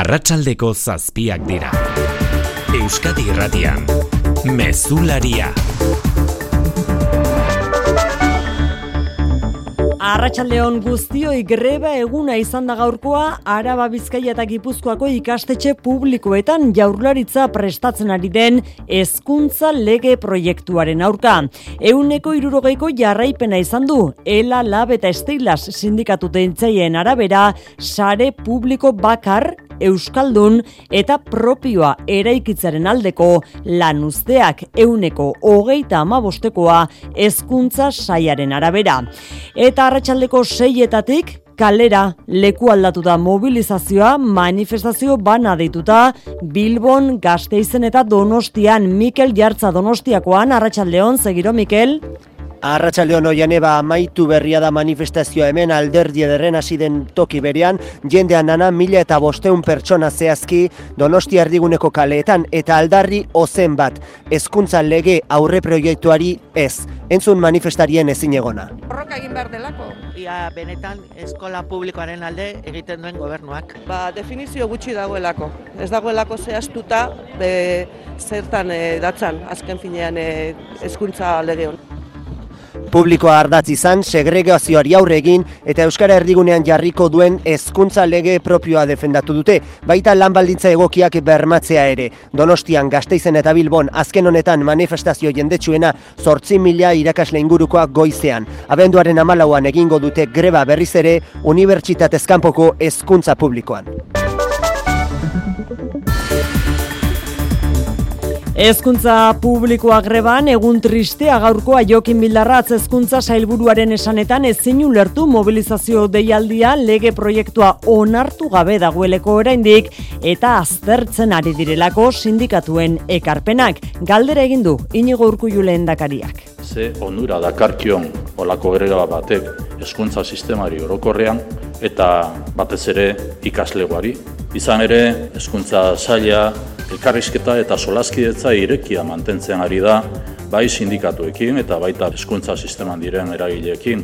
Arratsaldeko zazpiak dira. Euskadi Irratian. Mezularia. Arratxaldeon guztioi greba eguna izan da gaurkoa Araba Bizkaia eta Gipuzkoako ikastetxe publikoetan jaurlaritza prestatzen ari den hezkuntza lege proiektuaren aurka. Euneko irurogeiko jarraipena izan du, Ela, Lab eta Estilas sindikatu deintzaien arabera, sare publiko bakar Euskaldun eta propioa eraikitzaren aldeko lan usteak euneko hogeita amabostekoa hezkuntza saiaren arabera. Eta arratsaldeko seietatik kalera leku aldatu da mobilizazioa manifestazio bana deituta Bilbon, Gasteizen eta Donostian Mikel Jartza Donostiakoan arratsaldeon segiro Mikel Arratxaldeon oian eba amaitu berria da manifestazioa hemen alderdi ederren hasi den toki berean, jendean nana mila eta bosteun pertsona zehazki donosti erdiguneko kaleetan eta aldarri ozen bat, hezkuntza lege aurre proiektuari ez, entzun manifestarien ezin egona. Borroka egin behar delako. Ia benetan eskola publikoaren alde egiten duen gobernuak. Ba, definizio gutxi dagoelako. Ez dagoelako zehaztuta be, zertan e, datzan, azken finean e, hezkuntza lege hon. Publikoa ardatz izan, segregazioari aurre egin eta Euskara erdigunean jarriko duen hezkuntza lege propioa defendatu dute, baita lan baldintza egokiak bermatzea ere. Donostian, Gasteizen eta Bilbon, azken honetan manifestazio jendetsuena sortzi mila irakasle ingurukoak goizean. Abenduaren amalauan egingo dute greba berriz ere Unibertsitatezkanpoko hezkuntza publikoan. Hezkuntza publikoa greban egun tristea gaurkoa Jokin Bildarratz hezkuntza sailburuaren esanetan ezin ulertu mobilizazio deialdia lege proiektua onartu gabe dagoeleko oraindik eta aztertzen ari direlako sindikatuen ekarpenak. Galdera egin du Inigo Urkullu lehendakariak. Ze onura dakarkion olako greba batek hezkuntza sistemari orokorrean eta batez ere ikaslegoari. Izan ere, hezkuntza saila elkarrizketa eta solaskidetza irekia mantentzen ari da, bai sindikatuekin eta baita hezkuntza sisteman diren eragileekin.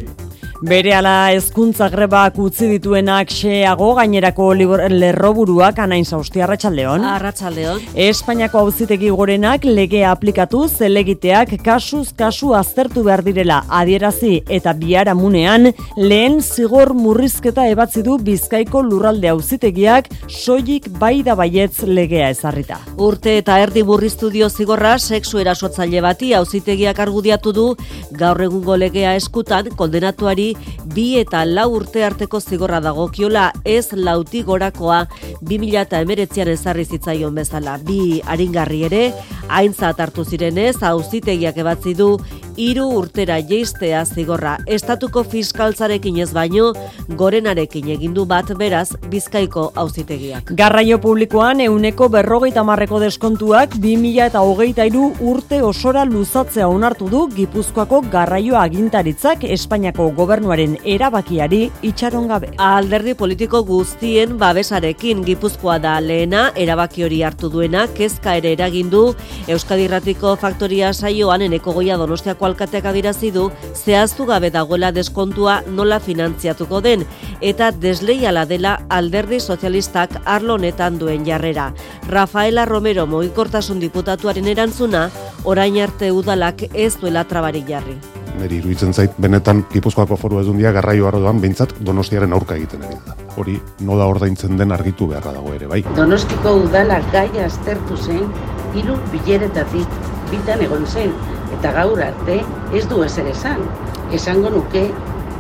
Bere ala ezkuntza grebak utzi dituenak xeago gainerako lerroburuak anain sausti arratsaldeon. Arratsaldeon. Espainiako auzitegi gorenak legea aplikatu zelegiteak kasuz kasu aztertu behar direla adierazi eta biara munean lehen zigor murrizketa ebatzi du bizkaiko lurralde auzitegiak soilik bai da baietz legea ezarrita. Urte eta erdi murriztu dio zigorra sexu erasotzaile bati auzitegiak argudiatu du gaur egungo legea eskutan kondenatuari bi eta lau urte arteko zigorra dagokiola ez lauti gorakoa 2000 eta emeretzian ezarri zitzaion bezala. Bi aringarri ere, haintzat hartu zirenez, auzitegiak ebatzi du hiru urtera jeistea zigorra. Estatuko fiskaltzarekin ez baino, gorenarekin egindu bat beraz bizkaiko auzitegiak. Garraio publikoan euneko berrogeita marreko deskontuak 2000 eta hogeita iru urte osora luzatzea onartu du Gipuzkoako garraio agintaritzak Espainiako gobernuaren erabakiari itxaron gabe. Alderdi politiko guztien babesarekin Gipuzkoa da lehena erabaki hori hartu duena kezka ere eragindu Euskadi Irratiko Faktoria saioan eneko goia Donostiako alkateak adirazi du zehaztu gabe dagoela deskontua nola finantziatuko den eta desleiala dela alderdi sozialistak arlo honetan duen jarrera. Rafaela Romero mogikortasun diputatuaren erantzuna orain arte udalak ez duela trabarik jarri. Neri iruditzen zait, benetan Gipuzkoako foru ezundia garraio arrodoan behintzat Donostiaren aurka egiten ari da. Hori nola ordaintzen den argitu beharra dago ere, bai? Donostiko udala gaia aztertu zen, hiru bileretatik bitan egon zen, eta gaur arte ez du ezer esan. Esango nuke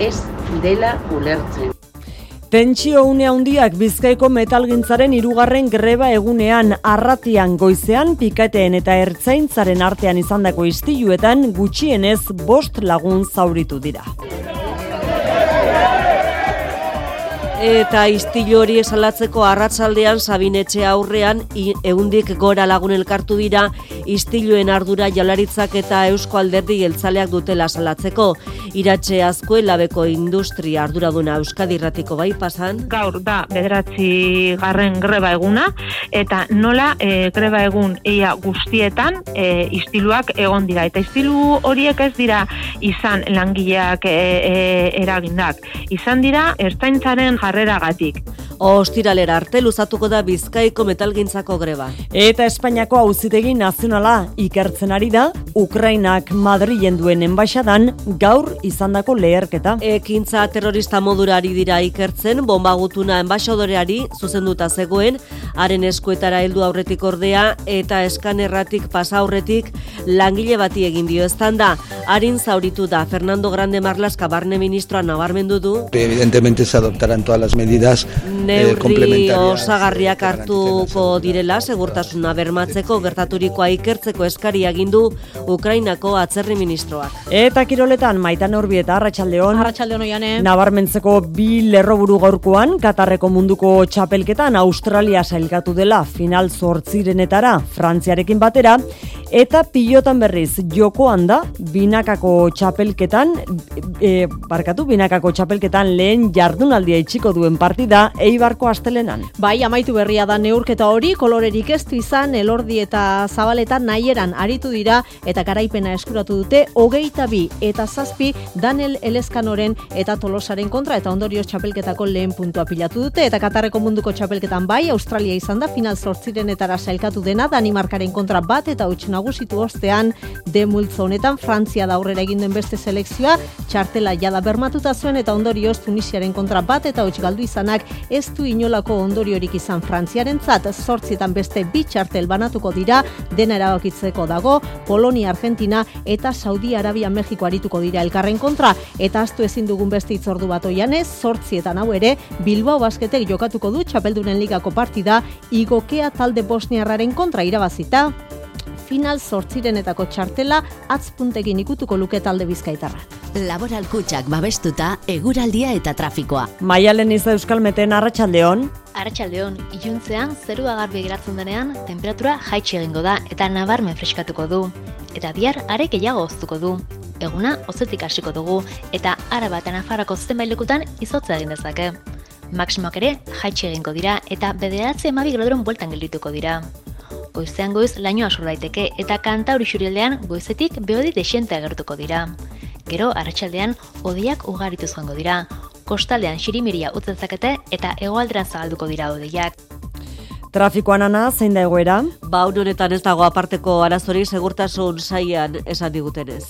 ez dela ulertzen. Tentsio une handiak Bizkaiko metalgintzaren hirugarren greba egunean arratian goizean pikateen eta ertzaintzaren artean izandako istiluetan gutxienez bost lagun zauritu dira. Eta istilu hori esalatzeko arratsaldean Sabinetxe aurrean ehundik gora lagun elkartu dira istiluen ardura jalaritzak eta Eusko Alderdi Jeltzaleak dutela salatzeko. Iratxe azko elabeko industria arduraduna Euskadi Irratiko bai pasan. Gaur da bederatzi garren greba eguna eta nola e, greba egun eia guztietan e, istiluak egon dira. Eta istilu horiek ez dira izan langileak e, e, eragindak. Izan dira ertzaintzaren jarreragatik. Ostiralera arte luzatuko da Bizkaiko metalgintzako greba. Eta Espainiako auzitegi nazionala ikertzen ari da Ukrainak Madrilen duen enbaixadan gaur izandako leherketa. Ekintza terrorista modurari dira ikertzen bombagutuna enbaixadoreari zuzenduta zegoen haren eskuetara heldu aurretik ordea eta eskanerratik pasa aurretik langile bati egin dio estanda. Harin zauritu da Fernando Grande Marlaska barne ministroa nabarmendu du. Evidentemente se adoptarán todas las medidas neurri osagarriak hartuko direla segurtasuna bermatzeko gertaturikoa ikertzeko eskaria gindu Ukrainako atzerri ministroak. Eta kiroletan maitan urbi eta arratsaldeon. Arratsaldeon oiane. Nabarmentzeko bi lerroburu gaurkoan Katarreko munduko txapelketan Australia sailkatu dela final zortzirenetara Frantziarekin batera eta pilotan berriz jokoan da binakako txapelketan e, barkatu binakako txapelketan lehen jardunaldia itxiko duen partida Eibarko astelenan. Bai, amaitu berria da neurketa hori, kolorerik ez du izan, elordi eta zabaletan nahieran aritu dira eta garaipena eskuratu dute, hogeita bi eta zazpi Daniel Eleskanoren eta Tolosaren kontra eta ondorioz txapelketako lehen puntua pilatu dute eta Katarreko munduko txapelketan bai, Australia izan da final zortzirenetara sailkatu dena, Danimarkaren kontra bat eta utx nagusitu ostean de honetan Frantzia da aurrera egin den beste selekzioa, txartela jada bermatuta zuen eta ondorioz Tunisiaren kontra bat eta utx galdu izanak ez du inolako ondoriorik izan. Frantziaren zat, zortzietan beste bi txartel banatuko dira, dena erabakitzeko dago, Polonia, Argentina eta Saudi Arabia, Mexiko arituko dira elkarren kontra, eta astu ezin dugun beste itzordu bat oianez, zortzietan hau ere, Bilbao basketek jokatuko du txapeldunen ligako partida, igokea talde bosniarraren kontra irabazita, final zortzirenetako txartela atzpuntekin ikutuko luke talde bizkaitarra. Laboral kutsak babestuta, eguraldia eta trafikoa. Maialen iza euskalmeten arratsaldeon. Arratxaldeon, iluntzean zerua garbi geratzen denean, temperatura jaitsi egingo da eta nabarmen freskatuko du. Eta bihar arek gehiago oztuko du. Eguna ozetik hasiko dugu eta araba eta nafarako zenbailekutan izotza egin dezake. Maksimoak ere jaitsi egingo dira eta bederatze emabi graduron bueltan geldituko dira. Goizean goiz laino asur daiteke eta kanta hori xurildean goizetik behodi desiente agertuko dira. Gero, arratsaldean odiak ugaritu joango dira. Kostaldean xirimiria utzezakete eta hegoalderan zabalduko dira odeiak. Trafikoan ana, zein da egoera? Ba, honetan ez dago aparteko arazori segurtasun saian esan digutenez.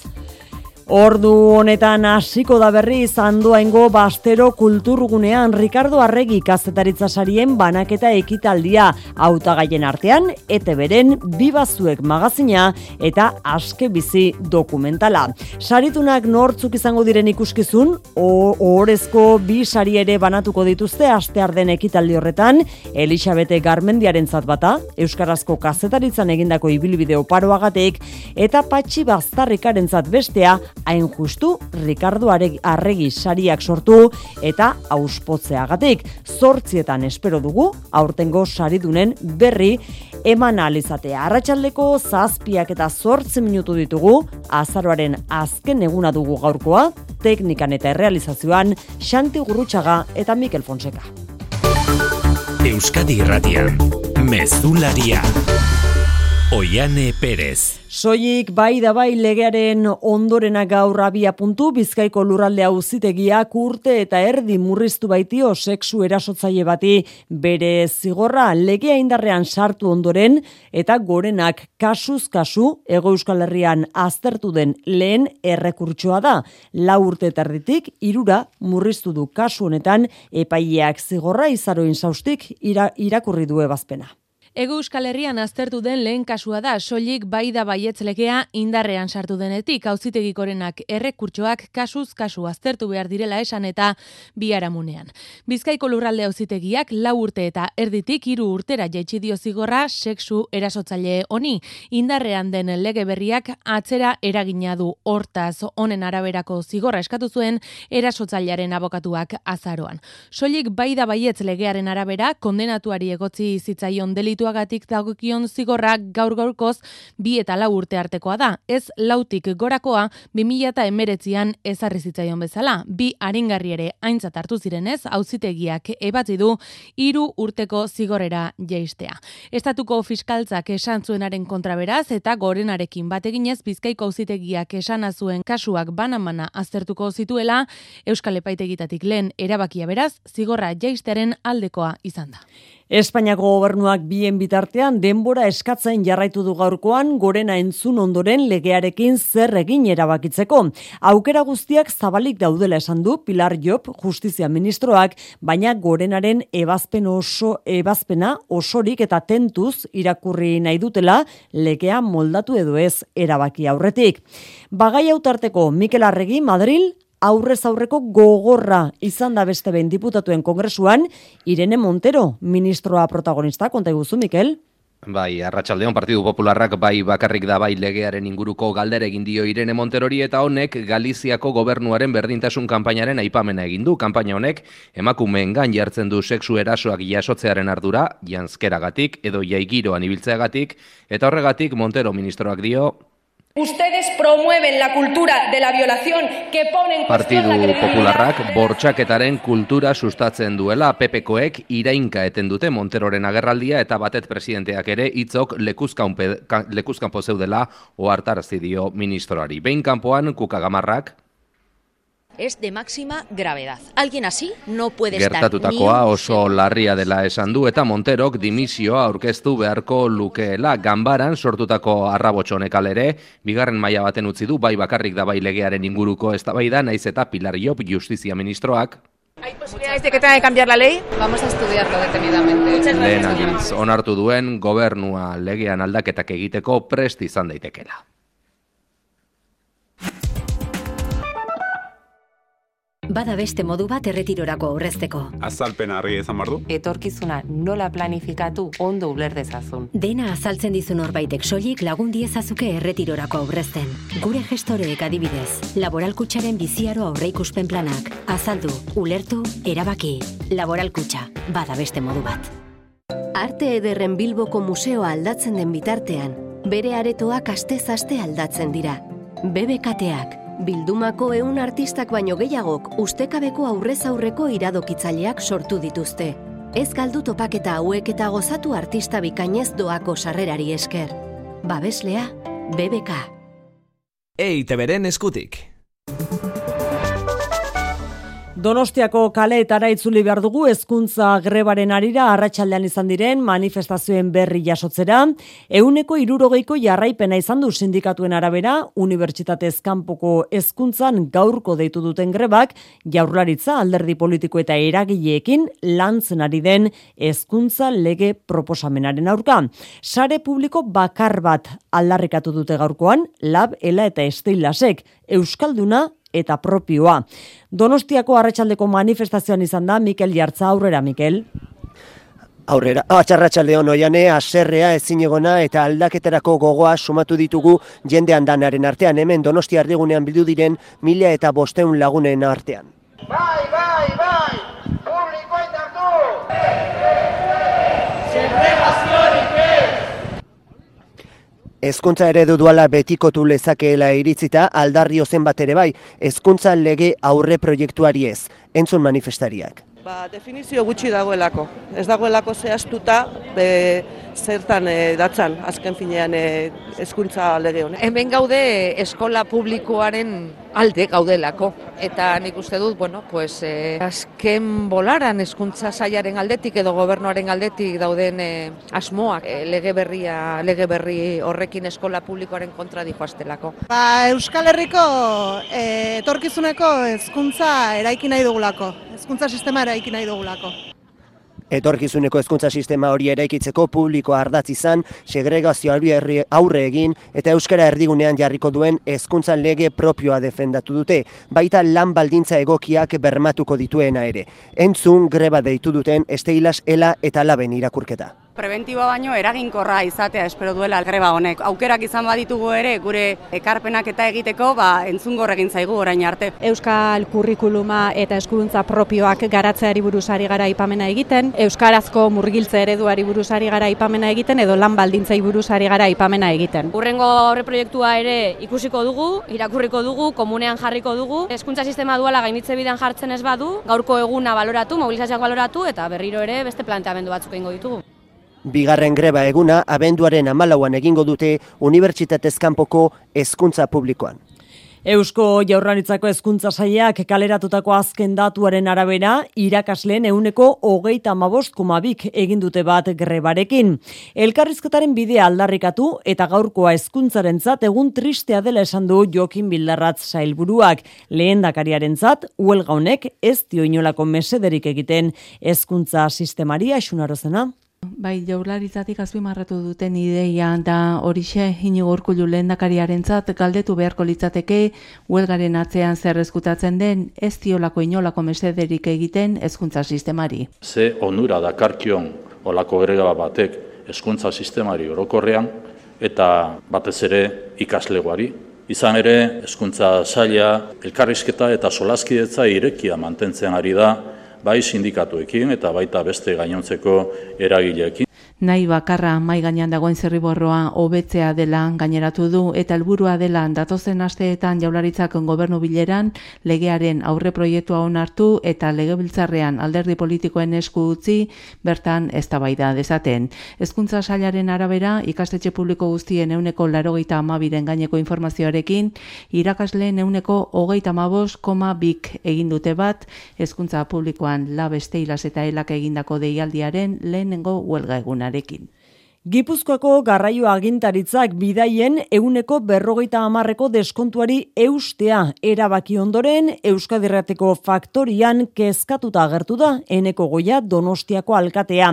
Ordu honetan hasiko da berri zandoaingo bastero kulturgunean Ricardo Arregi kazetaritza sarien banaketa ekitaldia hautagaien artean eta beren bibazuek magazina eta aske bizi dokumentala. Saritunak nortzuk izango diren ikuskizun, ohorezko bi sari ere banatuko dituzte astear den ekitaldi horretan, Elisabete Garmendiaren bata, Euskarazko kazetaritzan egindako ibilbide oparoagatek eta patxi baztarrikaren bestea hain justu Ricardo Arregi sariak sortu eta auspotzeagatik zortzietan espero dugu aurtengo saridunen berri eman alizatea. Arratxaldeko zazpiak eta zortzi minutu ditugu, azaroaren azken eguna dugu gaurkoa, teknikan eta errealizazioan Xanti Gurrutxaga eta Mikel Fonseca. Euskadi Irratian, Mezularia. Oiane Perez. Soilik bai da bai legearen ondorena gaur abia puntu Bizkaiko lurralde auzitegia kurte eta erdi murriztu baitio sexu erasotzaile bati bere zigorra legea indarrean sartu ondoren eta gorenak kasuz kasu Ego Euskal Herrian aztertu den lehen errekurtsoa da. La urte terditik irura murriztu du kasu honetan epaileak zigorra izaroin zaustik irakurri du ebazpena. Ego Euskal Herrian aztertu den lehen kasua da, soilik bai da baietz legea indarrean sartu denetik, auzitegikorenak errekurtsoak kasuz kasu aztertu behar direla esan eta biharamunean. Bizkaiko lurralde auzitegiak lau urte eta erditik hiru urtera jaitsi dio zigorra sexu erasotzaile honi. Indarrean den lege berriak atzera eragina du hortaz honen araberako zigorra eskatu zuen erasotzailearen abokatuak azaroan. Soilik bai da baietz legearen arabera kondenatuari egotzi zitzaion delitu delituagatik dagokion zigorra gaur gaurkoz bi eta lau urte artekoa da. Ez lautik gorakoa 2000 eta emeretzian ezarri zitzaion bezala. Bi aringarri ere aintzat hartu zirenez, auzitegiak ebatzi du hiru urteko zigorera jaistea. Estatuko fiskaltzak esan zuenaren kontraberaz eta gorenarekin bateginez Bizkaiko auzitegiak esana zuen kasuak banamana aztertuko zituela Euskal Epaitegitatik lehen erabakia beraz zigorra jaistearen aldekoa izan da. Espainiako gobernuak bien bitartean denbora eskatzen jarraitu du gaurkoan gorena entzun ondoren legearekin zer egin erabakitzeko. Aukera guztiak zabalik daudela esan du Pilar Job justizia ministroak, baina gorenaren ebazpen oso ebazpena osorik eta tentuz irakurri nahi dutela legea moldatu edo ez erabaki aurretik. Bagai autarteko Mikel Arregi Madril aurrez aurreko gogorra izan da beste behin diputatuen kongresuan, Irene Montero, ministroa protagonista, konta iguzu, Mikel? Bai, Arratsaldeon Partidu Popularrak bai bakarrik da bai legearen inguruko galdera egin dio Irene Monterori eta honek Galiziako gobernuaren berdintasun kanpainaren aipamena egin du. Kanpaina honek emakumeen gan jartzen du sexu erasoak jasotzearen ardura, janzkeragatik edo jaigiroan ibiltzeagatik eta horregatik Montero ministroak dio Ustedes promueven la cultura de la violación que ponen Partidu Popularrak bortxaketaren kultura sustatzen duela PPkoek irainka eten dute Monteroren agerraldia eta batet presidenteak ere hitzok lekuzkanpo zeudela ohartarazi dio ministroari. Behin kanpoan kukagamarrak es de máxima gravedad. Alguien así no puede estar Gertatutakoa oso larria dela esan du eta Monterok dimisioa aurkeztu beharko lukeela ganbaran sortutako arrabotxonek alere, bigarren maila baten utzi du bai bakarrik da bai legearen inguruko eztabaida naiz eta Pilar Job justizia ministroak ¿Hay posibilidades de que tenga que cambiar la ley? Vamos a estudiarlo detenidamente. Lehen aldiz, onartu duen gobernua legean aldaketak egiteko prest izan daitekela. Bada beste modu bat erretirorako aurrezteko. Azalpen harri ezan bardu? Etorkizuna nola planifikatu ondo uler dezazun. Dena azaltzen dizu norbaitek soilik lagun diezazuke erretirorako aurrezten. Gure gestoreek adibidez, laboralkutxaren biziaro aurreikuspen planak. Azaldu, ulertu, erabaki. Laboralkutxa, bada beste modu bat. Arte ederren Bilboko museoa aldatzen den bitartean, bere aretoak aste-zaste aldatzen dira. BBKteak, Bildumako ehun artistak baino gehiagok ustekabeko aurrez aurreko iradokitzaileak sortu dituzte. Ez galdu topaketa hauek eta gozatu artista bikainez doako sarrerari esker. Babeslea, BBK. EITBren eskutik. Donostiako kaleetara itzuli behar dugu hezkuntza grebaren arira arratsaldean izan diren manifestazioen berri jasotzera, euneko irurogeiko jarraipena izan du sindikatuen arabera, unibertsitate ezkanpoko hezkuntzan gaurko deitu duten grebak, jaurlaritza alderdi politiko eta eragileekin lantzen ari den hezkuntza lege proposamenaren aurka. Sare publiko bakar bat aldarrikatu dute gaurkoan, lab, ela eta estilasek, Euskalduna eta propioa. Donostiako arratsaldeko manifestazioan izan da Mikel Jartza aurrera Mikel. Aurrera, atxarratxalde hon oiane, aserrea, ezinegona eta aldaketerako gogoa sumatu ditugu jende handanaren artean, hemen donosti ardigunean bildu diren mila eta bosteun lagunen artean. Bai, bai, bai, Ezkuntza eredu duala betikotu lezakeela iritzita aldarri ozen bat ere bai, ezkuntza lege aurre proiektuari ez, entzun manifestariak. Ba, definizio gutxi dagoelako. Ez dagoelako zehaztuta be, zertan e, datzan, azken finean e, hezkuntza lege honek. Hemen gaude eskola publikoaren alde gaudelako. Eta nik uste dut, bueno, pues, e, azken bolaran hezkuntza sailaren aldetik edo gobernuaren aldetik dauden e, asmoak e, lege berria, lege berri horrekin eskola publikoaren kontra dihoaztelako. Ba, Euskal Herriko e, etorkizuneko hezkuntza eraiki nahi dugulako hezkuntza sistema eraiki nahi dugulako. Etorkizuneko hezkuntza sistema hori eraikitzeko publiko ardatz izan, segregazioari aurre egin eta euskara erdigunean jarriko duen hezkuntza lege propioa defendatu dute, baita lan baldintza egokiak bermatuko dituena ere. Entzun greba deitu duten Esteilas Ela eta Laben irakurketa. Preventiboa baino eraginkorra izatea espero duela greba honek. Aukerak izan baditugu ere gure ekarpenak eta egiteko, ba entzungor egin zaigu orain arte. Euskal kurrikuluma eta eskuduntza propioak garatzeari buruzari gara ipamena egiten, euskarazko murgiltze ereduari buruzari gara ipamena egiten edo lan baldintzai buruzari gara ipamena egiten. Urrengo aurre proiektua ere ikusiko dugu, irakurriko dugu, komunean jarriko dugu. Hezkuntza sistema duala gainitze bidean jartzen ez badu, gaurko eguna baloratu, mobilizazioak baloratu eta berriro ere beste planteamendu batzuk egingo ditugu. Bigarren greba eguna abenduaren amalauan egingo dute Unibertsitatez kanpoko hezkuntza publikoan. Eusko Jaurlaritzako hezkuntza sailak kaleratutako azken datuaren arabera, irakasleen euneko hogeita amaboskumabik egin dute bat grebarekin. Elkarrizketaren bidea aldarrikatu eta gaurkoa hezkuntzaren zat egun tristea dela esan du Jokin Bildarratz sailburuak. Lehen dakariaren zat, huelga honek ez dio inolako mesederik egiten hezkuntza sistemari asunarozena. Bai, jaurlaritzatik azpimarratu duten ideia da horixe inigo urkullu lehendakariarentzat galdetu beharko litzateke huelgaren atzean zer eskutatzen den ez diolako inolako mesederik egiten hezkuntza sistemari. Ze onura dakarkion olako greba batek hezkuntza sistemari orokorrean eta batez ere ikaslegoari. Izan ere, hezkuntza saila elkarrizketa eta solaskidetza irekia mantentzen ari da bai sindikatuekin eta baita beste gainontzeko eragileekin. Nahi bakarra mai gainean dagoen zerriborroa hobetzea dela gaineratu du eta helburua dela datozen asteetan jaularitzak gobernu bileran legearen aurre proiektua onartu eta legebiltzarrean alderdi politikoen esku utzi bertan eztabaida dezaten. Hezkuntza sailaren arabera ikastetxe publiko guztien euneko larogeita amabiren gaineko informazioarekin irakasleen euneko hogeita amabos koma bik egin dute bat hezkuntza publikoan labeste hilas eta elak egindako deialdiaren lehenengo huelga eguna egunarekin. Gipuzkoako garraio agintaritzak bidaien euneko berrogeita amarreko deskontuari eustea erabaki ondoren Euskadirrateko faktorian kezkatuta agertu da eneko goia donostiako alkatea.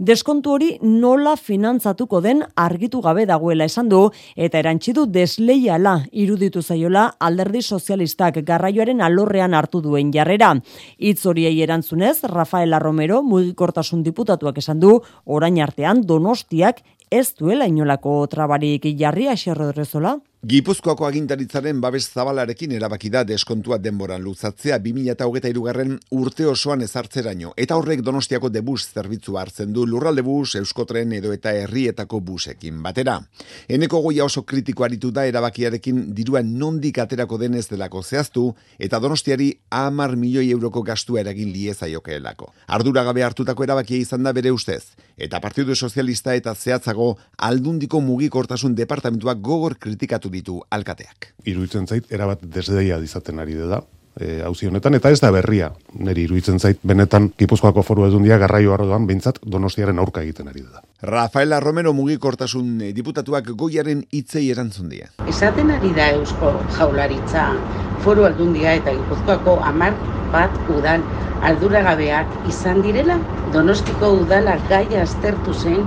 Deskontu hori nola finantzatuko den argitu gabe dagoela esan du eta erantxidu desleiala iruditu zaiola alderdi sozialistak garraioaren alorrean hartu duen jarrera. Itz horiei erantzunez, Rafaela Romero mugikortasun diputatuak esan du orain artean donostiak back ez duela inolako trabarik jarri aserrodrezola? Gipuzkoako agintaritzaren babes zabalarekin erabaki da deskontua denboran luzatzea 2023 garren urte osoan ezartzeraino eta horrek Donostiako debus zerbitzua hartzen du lurralde bus, euskotren edo eta herrietako busekin batera. Eneko goia oso kritiko aritu da erabakiarekin diruan nondik aterako denez delako zehaztu eta Donostiari 10 milioi euroko gastua eragin liezaiokeelako. Ardura gabe hartutako erabakia izan da bere ustez eta Partidu Sozialista eta zehatzago aldundiko mugikortasun departamentuak gogor kritikatu ditu alkateak. Iruitzen zait, erabat desdeia dizaten ari da, e, hauzi honetan, eta ez da berria, niri iruditzen zait, benetan Gipuzkoako foru edundia garraio arrodoan, behintzat donostiaren aurka egiten ari da. Rafaela Romero mugikortasun diputatuak goiaren hitzei erantzun dia. Esaten ari da Eusko Jaularitza, foru aldundia eta Gipuzkoako amar bat udal arduragabeak izan direla, donostiko udala gaia aztertu zen,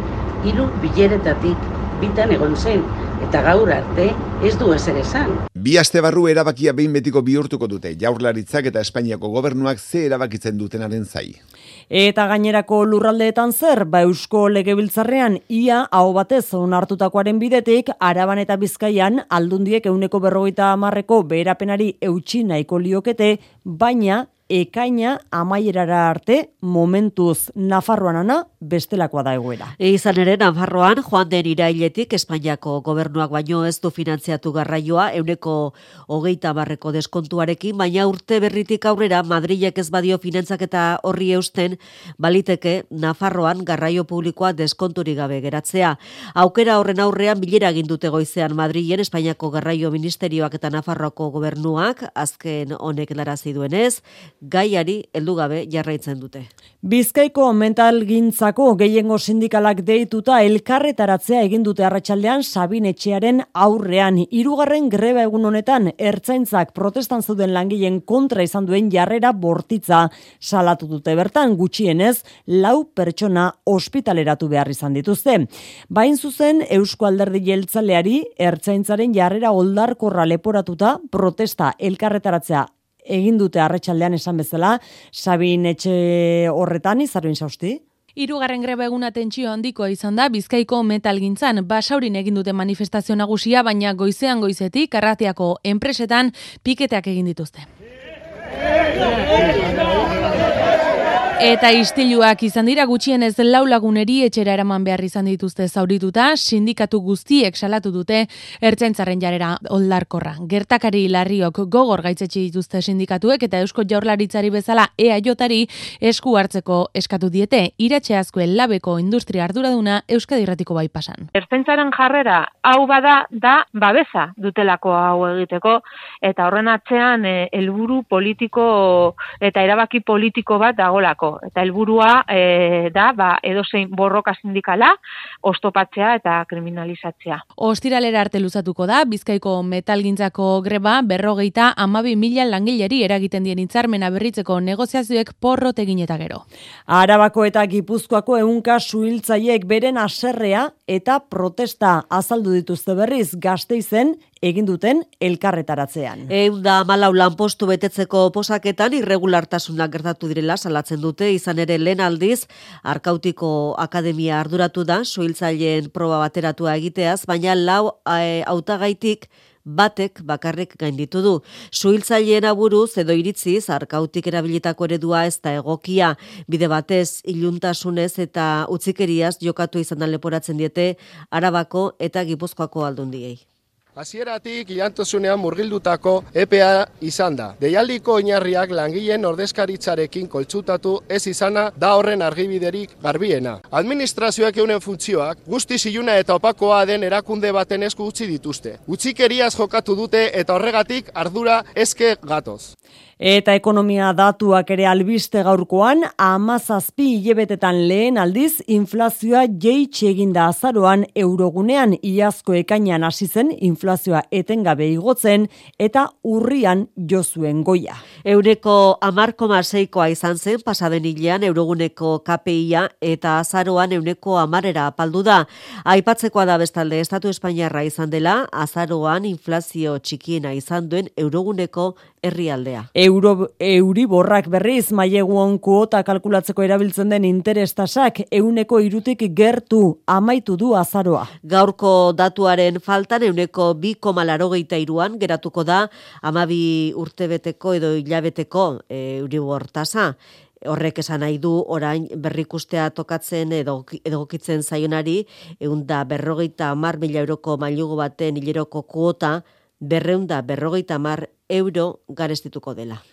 hiru bileretatik bitan egon zen, eta gaur arte ez du ezer esan. Bi aste barru erabakia behin betiko bihurtuko dute, jaurlaritzak eta Espainiako gobernuak ze erabakitzen dutenaren zai. Eta gainerako lurraldeetan zer, ba eusko legebiltzarrean ia hau batez onartutakoaren bidetik, araban eta bizkaian aldundiek euneko berrogeita amarreko beherapenari eutxi nahiko liokete, baina ekaina amaierara arte momentuz Nafarroan ana bestelakoa da egoera. E izan ere Nafarroan joan den irailetik Espainiako gobernuak baino ez du finantziatu garraioa euneko hogeita barreko deskontuarekin, baina urte berritik aurrera Madrilek ez badio finantzak eta horri eusten baliteke Nafarroan garraio publikoa deskonturi gabe geratzea. Aukera horren aurrean bilera egin dute goizean Madrilen Espainiako garraio ministerioak eta Nafarroako gobernuak azken honek larazi duenez, gaiari heldu gabe jarraitzen dute. Bizkaiko mental gintzako gehiengo sindikalak deituta elkarretaratzea egin dute arratsaldean Sabin etxearen aurrean. Hirugarren greba egun honetan ertzaintzak protestan zuden langileen kontra izan duen jarrera bortitza salatu dute bertan gutxienez lau pertsona ospitaleratu behar izan dituzte. Bain zuzen Eusko Alderdi Jeltzaleari ertzaintzaren jarrera oldarkorra leporatuta protesta elkarretaratzea egin dute arratsaldean esan bezala, Sabin etxe horretan izarroin sausti? Hirugarren greba eguna tentsio handikoa izan da Bizkaiko metalgintzan basaurin egin dute manifestazio nagusia baina goizean goizetik arratiako enpresetan piketeak egin dituzte. Eta istiluak izan dira gutxienez lau laguneri etxera eraman behar izan dituzte zaurituta, sindikatu guztiek salatu dute ertzaintzaren jarera oldarkorra. Gertakari larriok gogor gaitzetsi dituzte sindikatuek eta Eusko Jaurlaritzari bezala EAJari esku hartzeko eskatu diete iratxe azkoen labeko industria arduraduna Euskadi Irratiko bai pasan. Ertzaintzaren jarrera hau bada da babesa dutelako hau egiteko eta horren atzean eh, helburu politiko eta erabaki politiko bat dagolako eta helburua e, da ba edozein borroka sindikala ostopatzea eta kriminalizatzea. Ostiralera arte luzatuko da Bizkaiko metalgintzako greba berrogeita amabi mila langileri eragiten dien hitzarmena berritzeko negoziazioek porrot egin eta gero. Arabako eta Gipuzkoako ehunka suhiltzaileek beren aserrea eta protesta azaldu dituzte berriz Gasteizen egin duten elkarretaratzean. Eun da malau lanpostu betetzeko posaketan irregulartasunak gertatu direla salatzen dute, izan ere lehen aldiz, Arkautiko Akademia arduratu da, suhiltzaileen proba bateratua egiteaz, baina lau e, autagaitik batek bakarrik gainditu du. Suhiltzaileen aburuz edo iritziz arkautik erabilitako eredua ez da egokia bide batez iluntasunez eta utzikeriaz jokatu izan leporatzen diete Arabako eta Gipuzkoako aldundiei. Hasieratik ilantasunean murgildutako EPA izan da. Deialdiko oinarriak langileen ordezkaritzarekin koltsutatu ez izana da horren argibiderik garbiena. Administrazioak eunen funtzioak guzti iluna eta opakoa den erakunde baten esku utzi dituzte. Utzikeriaz jokatu dute eta horregatik ardura eske gatoz. Eta ekonomia datuak ere albiste gaurkoan, amazazpi hilebetetan lehen aldiz, inflazioa jeitxe eginda azaroan eurogunean iazko ekainan hasi zen inflazioa etengabe igotzen eta urrian jozuen goia. Eureko amarko maseikoa izan zen pasaden hilean euroguneko KPIa eta azaroan euneko amarera apaldu da. Aipatzekoa da bestalde Estatu Espainiarra izan dela, azaroan inflazio txikiena izan duen euroguneko herrialdea. Euro, euriborrak berriz maileguon kuota kalkulatzeko erabiltzen den interestasak euneko irutik gertu amaitu du azaroa. Gaurko datuaren faltan euneko bi komalarogeita iruan geratuko da amabi urtebeteko edo hilabeteko euribor tasa horrek esan nahi du orain berrikustea tokatzen edo edokitzen zaionari eunda berrogeita mar mila euroko mailugu baten hileroko kuota berreunda berrogeita mar euro garestituko dela.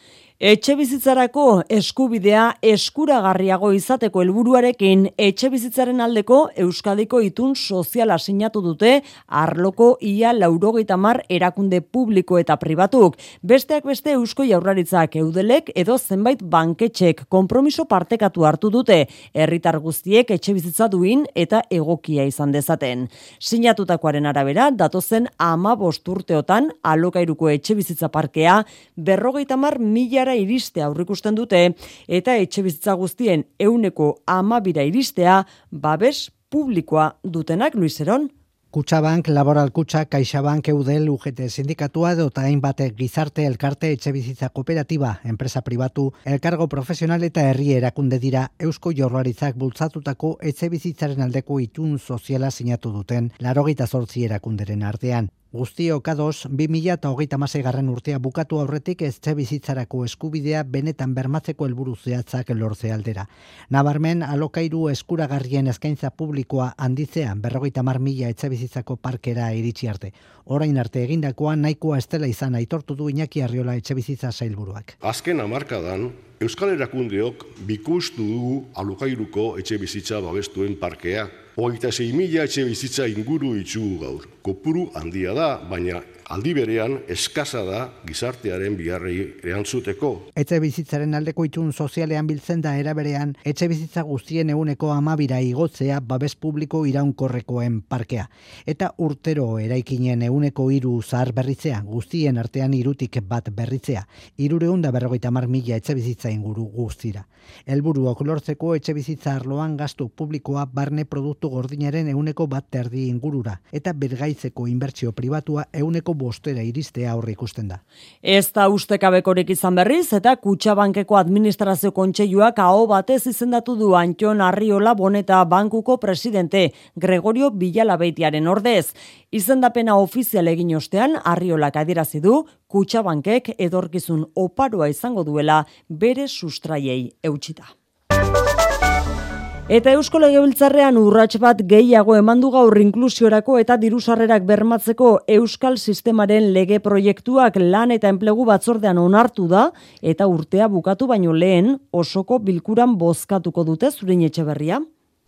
Etxe bizitzarako eskubidea eskuragarriago izateko helburuarekin etxe bizitzaren aldeko Euskadiko itun soziala sinatu dute arloko ia laurogeita mar erakunde publiko eta pribatuk. Besteak beste Eusko Jaurlaritzak eudelek edo zenbait banketxek konpromiso partekatu hartu dute herritar guztiek etxe bizitza duin eta egokia izan dezaten. Sinatutakoaren arabera datozen ama bosturteotan alokairuko etxe bizitza parkea berrogeita mar milara iriste aurrikusten dute eta etxe bizitza guztien euneko amabira iristea babes publikoa dutenak Luiseron. Kutsabank, Laboral Kutsa, CaixaBank, Eudel, UGT Sindikatua edo eta hainbate gizarte elkarte etxe bizitza kooperatiba, enpresa pribatu, elkargo profesional eta herri erakunde dira Eusko Jorlaritzak bultzatutako etxe bizitzaren aldeko itun soziala sinatu duten larogita zortzi erakunderen artean. Guztio kados, 2000 eta hogeita garren urtea bukatu aurretik ez bizitzarako eskubidea benetan bermatzeko helburu zehatzak lortze aldera. Nabarmen, alokairu eskuragarrien eskaintza publikoa handitzean berrogeita mar mila etxe bizitzako parkera iritsi arte. Orain arte egindakoa nahikoa estela izan aitortu du Iñaki Arriola etxe bizitza sailburuak. Azken amarkadan, Euskal Erakundeok bikustu dugu alokairuko etxe bizitza babestuen parkea. Hogeita mila etxe bizitza inguru itxugu gaur. Kopuru handia da, baina aldi berean eskaza da gizartearen biharrei erantzuteko. Etxe bizitzaren aldeko itun sozialean biltzen da eraberean, etxe bizitza guztien eguneko amabira igotzea babes publiko iraunkorrekoen parkea. Eta urtero eraikinen eguneko iru zahar berritzea, guztien artean irutik bat berritzea. Irureunda berrogeita mar mila etxe bizitza inguru guztira. Elburuok lortzeko etxe bizitza arloan gastu publikoa barne produktu gordinaren eguneko bat terdi ingurura. Eta bergai amaitzeko inbertsio pribatua euneko bostera iristea aurre ikusten da. Ez da ustekabekorik izan berriz eta Kutxabankeko administrazio kontseiluak aho batez izendatu du Antion Arriola Boneta bankuko presidente Gregorio Villalabeitiaren ordez. Izendapena ofizial egin ostean Arriolak adierazi du Kutxabankek edorkizun oparoa izango duela bere sustraiei eutxita. Eta Eusko Legebiltzarrean urrats bat gehiago emandu gaur inklusiorako eta dirusarrerak bermatzeko Euskal Sistemaren lege proiektuak lan eta enplegu batzordean onartu da eta urtea bukatu baino lehen osoko bilkuran bozkatuko dute zurin etxe berria.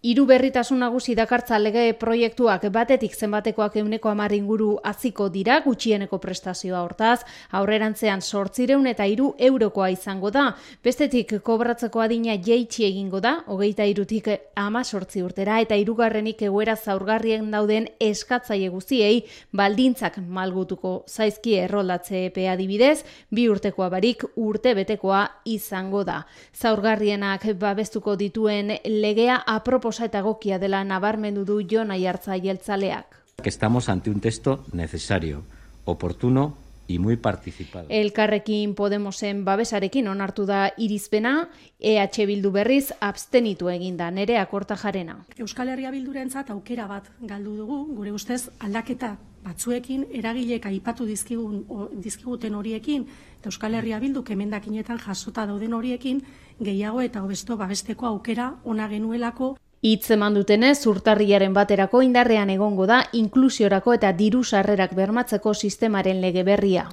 Hiru berritasun nagusi dakartza lege proiektuak batetik zenbatekoak euneko amar inguru aziko dira gutxieneko prestazioa hortaz, aurrerantzean sortzireun eta hiru eurokoa izango da. Bestetik kobratzeko adina jeitsi egingo da, hogeita irutik ama sortzi urtera eta hirugarrenik egoera zaurgarrien dauden eskatzaile guztiei baldintzak malgutuko zaizki erroldatze epea adibidez, bi urtekoa barik urte betekoa izango da. Zaurgarrienak babestuko dituen legea apropos proposa eta gokia dela nabarmendu du Jon Aiartza jeltzaleak. Estamos ante un texto necesario, oportuno y muy participado. Elkarrekin Podemosen babesarekin onartu da irizpena, EH Bildu berriz abstenitu eginda, nere akorta jarena. Euskal Herria Bildurentzat aukera bat galdu dugu, gure ustez aldaketa batzuekin eragilek aipatu dizkigun dizkiguten horiekin eta Euskal Herria Bildu kemendakinetan jasota dauden horiekin gehiago eta hobesto babesteko aukera ona genuelako Itz eman dutenez, urtarriaren baterako indarrean egongo da inklusiorako eta diru sarrerak bermatzeko sistemaren lege berria.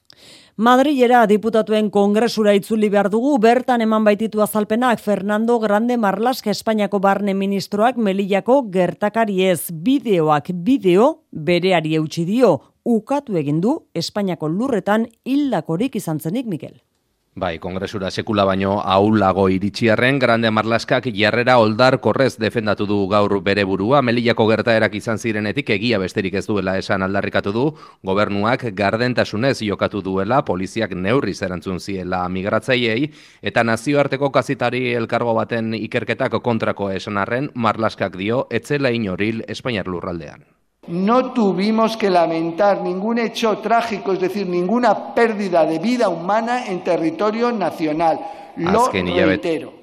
Madrilera diputatuen kongresura itzuli behar dugu, bertan eman baititu azalpenak Fernando Grande Marlaska Espainiako barne ministroak melillako gertakari ez bideoak bideo bereari eutxi dio, ukatu egin du Espainiako lurretan hildakorik izan zenik Mikel. Bai, kongresura sekula baino aulago iritsiarren, Grande Marlaskak jarrera oldar korrez defendatu du gaur bere burua, melillako gertaerak izan zirenetik egia besterik ez duela esan aldarrikatu du, gobernuak gardentasunez jokatu duela, poliziak neurri zerantzun ziela migratzaiei, eta nazioarteko kazitari elkargo baten ikerketak kontrako esan arren, Marlaskak dio, etzela inoril Espainiar lurraldean. No tuvimos que lamentar ningún hecho trágico, es decir, ninguna pérdida de vida humana en territorio nacional. Lo Azken reitero.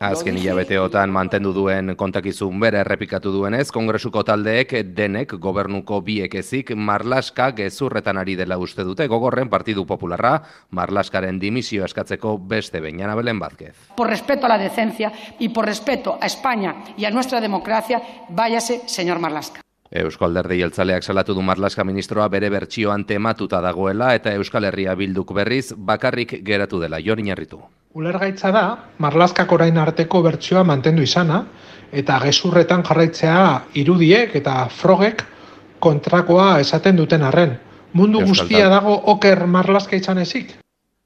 Azken hilabeteotan mantendu duen kontakizun bere errepikatu duenez, kongresuko taldeek denek gobernuko biek ezik Marlaska gezurretan ari dela uste dute gogorren Partidu Popularra Marlaskaren dimisio eskatzeko beste bainana belen bazkez. Por respeto a la decencia y por respeto a España y a nuestra democracia, váyase, señor Marlaska. Euskal Alderdi Jeltzaleak salatu du Marlaska ministroa bere bertsioan tematuta dagoela eta Euskal Herria bilduk berriz bakarrik geratu dela jorin harritu. Ulergaitza da, Marlaskak orain arteko bertsioa mantendu izana, eta gezurretan jarraitzea irudiek eta frogek kontrakoa esaten duten arren. Mundu guztia dago oker Marlaska izan ezik?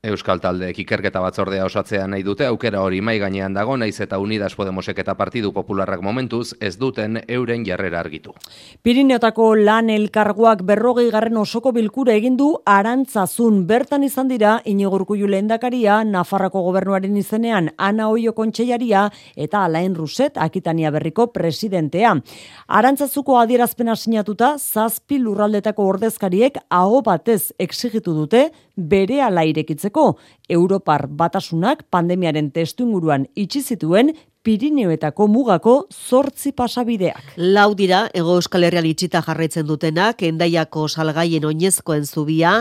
Euskal Taldeek ikerketa batzordea osatzea nahi dute aukera hori mai gainean dago naiz eta Unidas Podemosek eta Partidu Popularrak momentuz ez duten euren jarrera argitu. Pirineotako lan elkargoak berrogei garren osoko bilkura egin du arantzazun bertan izan dira inigurku lehendakaria Nafarrako gobernuaren izenean Ana Oio Kontseilaria eta Alain Ruset Akitania Berriko presidentea. Arantzazuko adierazpena sinatuta zazpi lurraldetako ordezkariek aho batez exigitu dute bere ala irekitzeko. Europar batasunak pandemiaren testu inguruan itxi zituen Pirineoetako mugako zortzi pasabideak. Lau dira, ego euskal herrian itxita jarraitzen dutenak, endaiako salgaien oinezkoen zubia,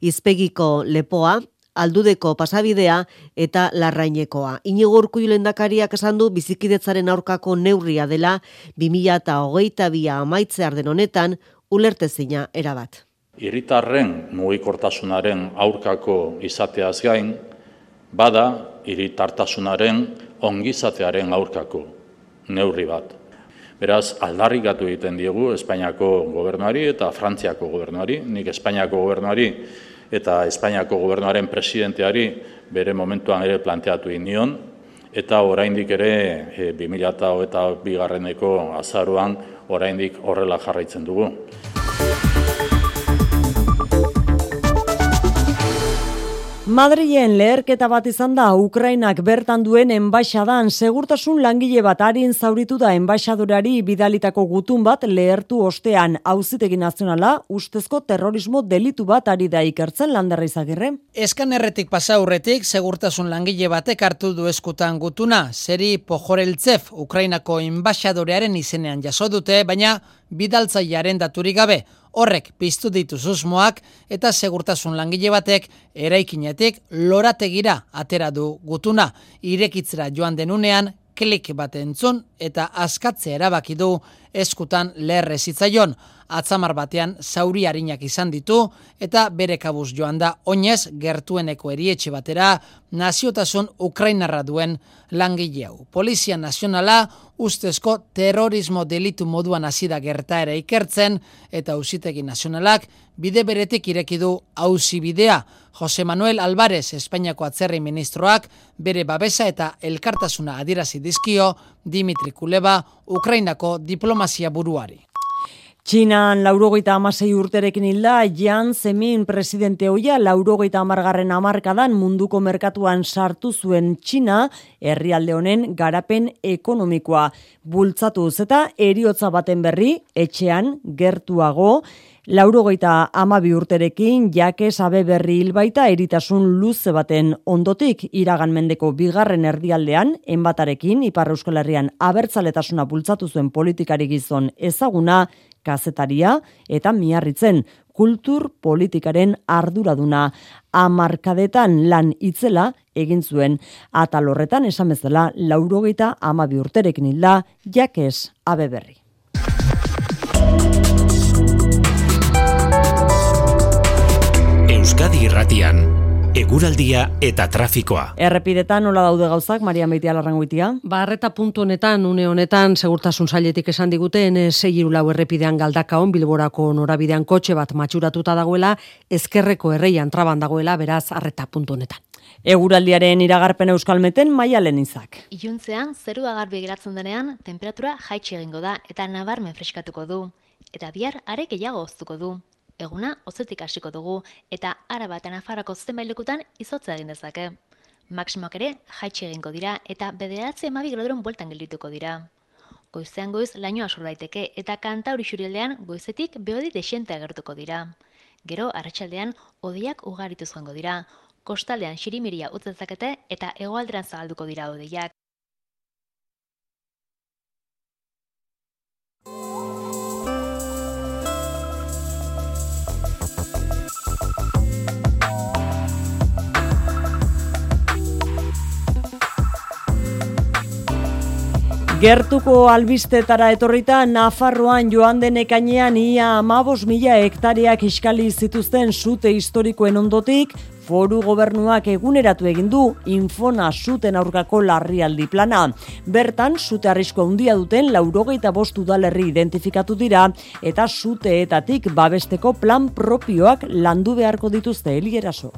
izpegiko lepoa, aldudeko pasabidea eta larrainekoa. Inigo urku lendakariak esan du bizikidetzaren aurkako neurria dela 2000 eta hogeita bia amaitzear den honetan ulertezina erabat. Iritarren mugikortasunaren aurkako izateaz gain, bada iritartasunaren ongizatearen aurkako neurri bat. Beraz, aldarrikatu egiten diegu Espainiako gobernuari eta Frantziako gobernuari, nik Espainiako gobernuari eta Espainiako gobernuaren presidenteari bere momentuan ere planteatu nion, eta oraindik ere e, 2000 eta bigarreneko azaruan oraindik horrela jarraitzen dugu. Madrien leherketa bat izan da Ukrainak bertan duen enbaixadan segurtasun langile bat harin zauritu da enbaixadorari bidalitako gutun bat lehertu ostean. Auzitegi nazionala ustezko terrorismo delitu bat ari da ikertzen landerra izagirre. Eskanerretik pasa aurretik segurtasun langile batek hartu du eskutan gutuna, seri Pojoreltzev Ukrainako enbaixadorearen izenean jaso dute, baina bidaltzailearen daturik gabe horrek piztu ditu susmoak eta segurtasun langile batek eraikinetik lorategira atera du gutuna. Irekitzera joan denunean klik bat entzun eta askatzea erabaki du eskutan lerre zitzaion. Atzamar batean zauri harinak izan ditu eta bere kabuz joan da oinez gertueneko erietxe batera naziotasun Ukrainarra duen langile hau. Polizia Nazionala ustezko terrorismo delitu moduan hasi gertaera ikertzen eta Auzitegi Nazionalak bide beretik ireki du auzi bidea. Jose Manuel Alvarez Espainiako atzerri ministroak bere babesa eta elkartasuna adierazi dizkio Dimitri Kuleba Ukrainako diplomazia buruari. Txinan laurogeita amasei urterekin hilda, Jan Zemin presidente hoia laurogeita amargarren amarkadan munduko merkatuan sartu zuen Txina, herrialde honen garapen ekonomikoa. Bultzatu eta eriotza baten berri, etxean, gertuago, Laurogeita amabi urterekin jake sabe berri hilbaita eritasun luze baten ondotik iragan mendeko bigarren erdialdean, enbatarekin, Ipar Euskal Herrian abertzaletasuna bultzatu zuen politikari gizon ezaguna, kazetaria eta miarritzen kultur politikaren arduraduna. Amarkadetan lan itzela egin zuen. Atal horretan esan bezala laurogeita amabi urterekin hilda jakes abe berri. Euskadi Irratian Eguraldia eta trafikoa. Errepidetan nola daude gauzak, Maria Meitia Larrangoitia? Barreta puntu honetan, une honetan, segurtasun sailetik esan diguten, segiru lau errepidean galdakaon, bilborako norabidean kotxe bat matxuratuta dagoela, ezkerreko erreian traban dagoela, beraz, arreta puntu honetan. Eguraldiaren iragarpen euskalmeten maia izak. Iuntzean, zeru agarbi geratzen denean, temperatura jaitxe egingo da eta nabarmen freskatuko du. Eta bihar, are gehiago oztuko du eguna ozetik hasiko dugu eta araba eta nafarako zenbait izotza egin dezake. Maksimoak ere jaitsi egingo dira eta bederatzi emabi graduron bueltan geldituko dira. Goizean goiz laino asur daiteke eta kanta hori xurialdean goizetik behodi desente agertuko dira. Gero, arratsaldean odiak ugaritu joango dira. Kostaldean xirimiria utzezakete eta egoalderan zagalduko dira odiak. Gertuko albistetara etorrita Nafarroan joan den ia amabos mila hektariak iskali zituzten sute historikoen ondotik, foru gobernuak eguneratu egin du infona zuten aurkako larrialdi plana. Bertan, zute arrisko handia duten laurogeita bost udalerri identifikatu dira eta zuteetatik babesteko plan propioak landu beharko dituzte helieraso.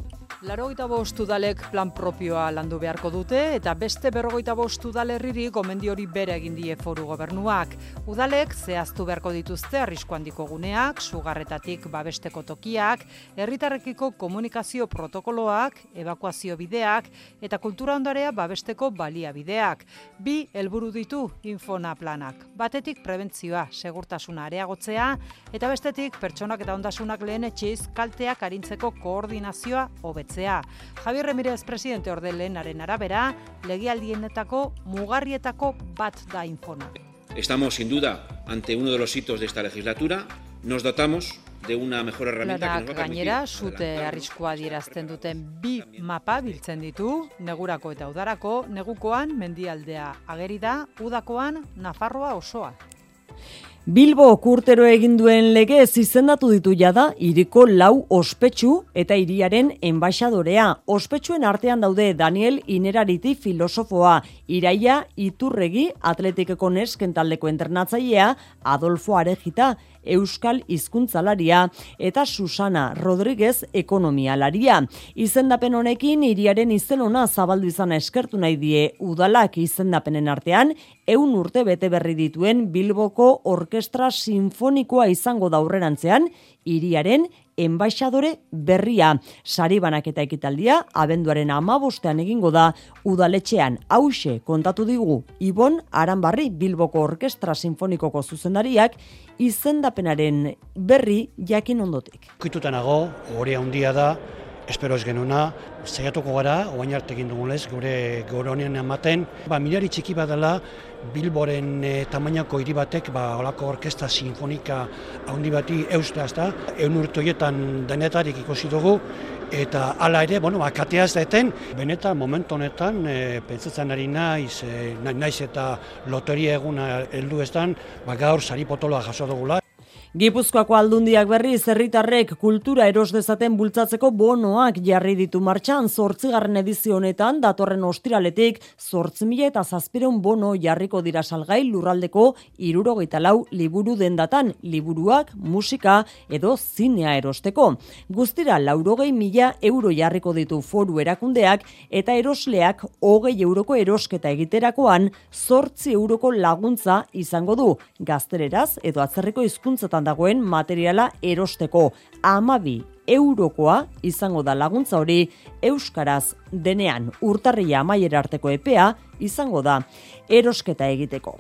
Larogeita bost udalek plan propioa landu beharko dute eta beste berrogeita bost udalerriri gomendi hori bere egin die foru gobernuak. Udalek zehaztu beharko dituzte arrisko handiko guneak, sugarretatik babesteko tokiak, herritarrekiko komunikazio protokoloak, evakuazio bideak eta kultura ondarea babesteko balia bideak. Bi helburu ditu infona planak. Batetik prebentzioa, segurtasuna areagotzea eta bestetik pertsonak eta ondasunak lehen etxiz kalteak arintzeko koordinazioa hobetzea betetzea. Javier Remirez presidente orde lehenaren arabera, legialdienetako mugarrietako bat da infona. Estamos sin duda ante uno de los hitos de esta legislatura. Nos dotamos de una mejor herramienta que nos va gainera, zute arriskoa dierazten duten bi mapa biltzen ditu, negurako eta udarako, negukoan mendialdea agerida, udakoan Nafarroa osoa. Bilbo kurtero egin duen lege ez izendatu ditu jada iriko lau ospetsu eta hiriaren enbaixadorea. Ospetsuen artean daude Daniel Inerariti filosofoa, Iraia Iturregi atletikeko nesken taldeko entrenatzailea, Adolfo Arejita Euskal Hizkuntzalaria eta Susana Rodriguez ekonomialaria. Izendapen honekin hiriaren izenona zabaldu izana eskertu nahi die udalak izendapenen artean eun urte bete berri dituen Bilboko Orkestra Sinfonikoa izango da aurrerantzean hiriaren enbaixadore berria. Sari banaketa ekitaldia, abenduaren amabostean egingo da, udaletxean hause kontatu digu Ibon Aranbarri Bilboko Orkestra Sinfonikoko zuzendariak izendapenaren berri jakin ondotik. Kuitutanago, hori handia da, espero ez genuna, zaiatuko gara, oain arte egin dugunez, gure gure honean ematen, ba, milari txiki badala, Bilboren e, tamainako hiri batek, ba, olako orkesta sinfonika handi bati eustea, ezta, eun urtoietan denetarik ikusi dugu, eta hala ere, bueno, ba, katea ez daeten, benetan momentu honetan, e, pentsatzen ari naiz, e, naiz eta loteria eguna heldu ez ba, gaur sari potoloa jaso dugula. Gipuzkoako aldundiak berri zerritarrek kultura eros dezaten bultzatzeko bonoak jarri ditu martxan. Zortzigarren edizio honetan datorren ostiraletik zortzi mila eta zazpireun bono jarriko dira salgai lurraldeko irurogeita lau liburu dendatan. Liburuak, musika edo zinea erosteko. Guztira laurogei mila euro jarriko ditu foru erakundeak eta erosleak hogei euroko erosketa egiterakoan zortzi euroko laguntza izango du. Gaztereraz edo atzerriko hizkuntzatan dagoen materiala erosteko amabi eurokoa izango da laguntza hori euskaraz denean urtarria amaiera arteko epea izango da erosketa egiteko.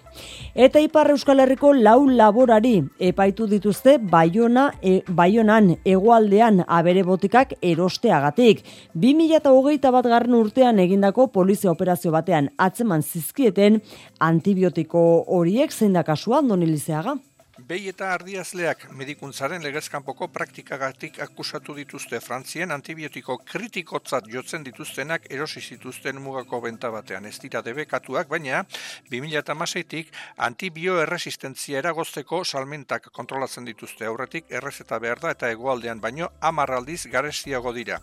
Eta Ipar Euskal Herriko lau laborari epaitu dituzte Baiona e, Baionan hegoaldean abere botikak erosteagatik. 2021 bat garren urtean egindako polizia operazio batean atzeman zizkieten antibiotiko horiek zein da kasua Donilizeaga? Behi eta ardiazleak medikuntzaren legezkanpoko praktikagatik akusatu dituzte Frantzien antibiotiko kritikotzat jotzen dituztenak erosi zituzten mugako benta batean. Ez dira debekatuak, baina 2008-tik antibioerresistentzia eragozteko salmentak kontrolatzen dituzte aurretik errezeta behar da eta egoaldean baino amarraldiz garestiago dira.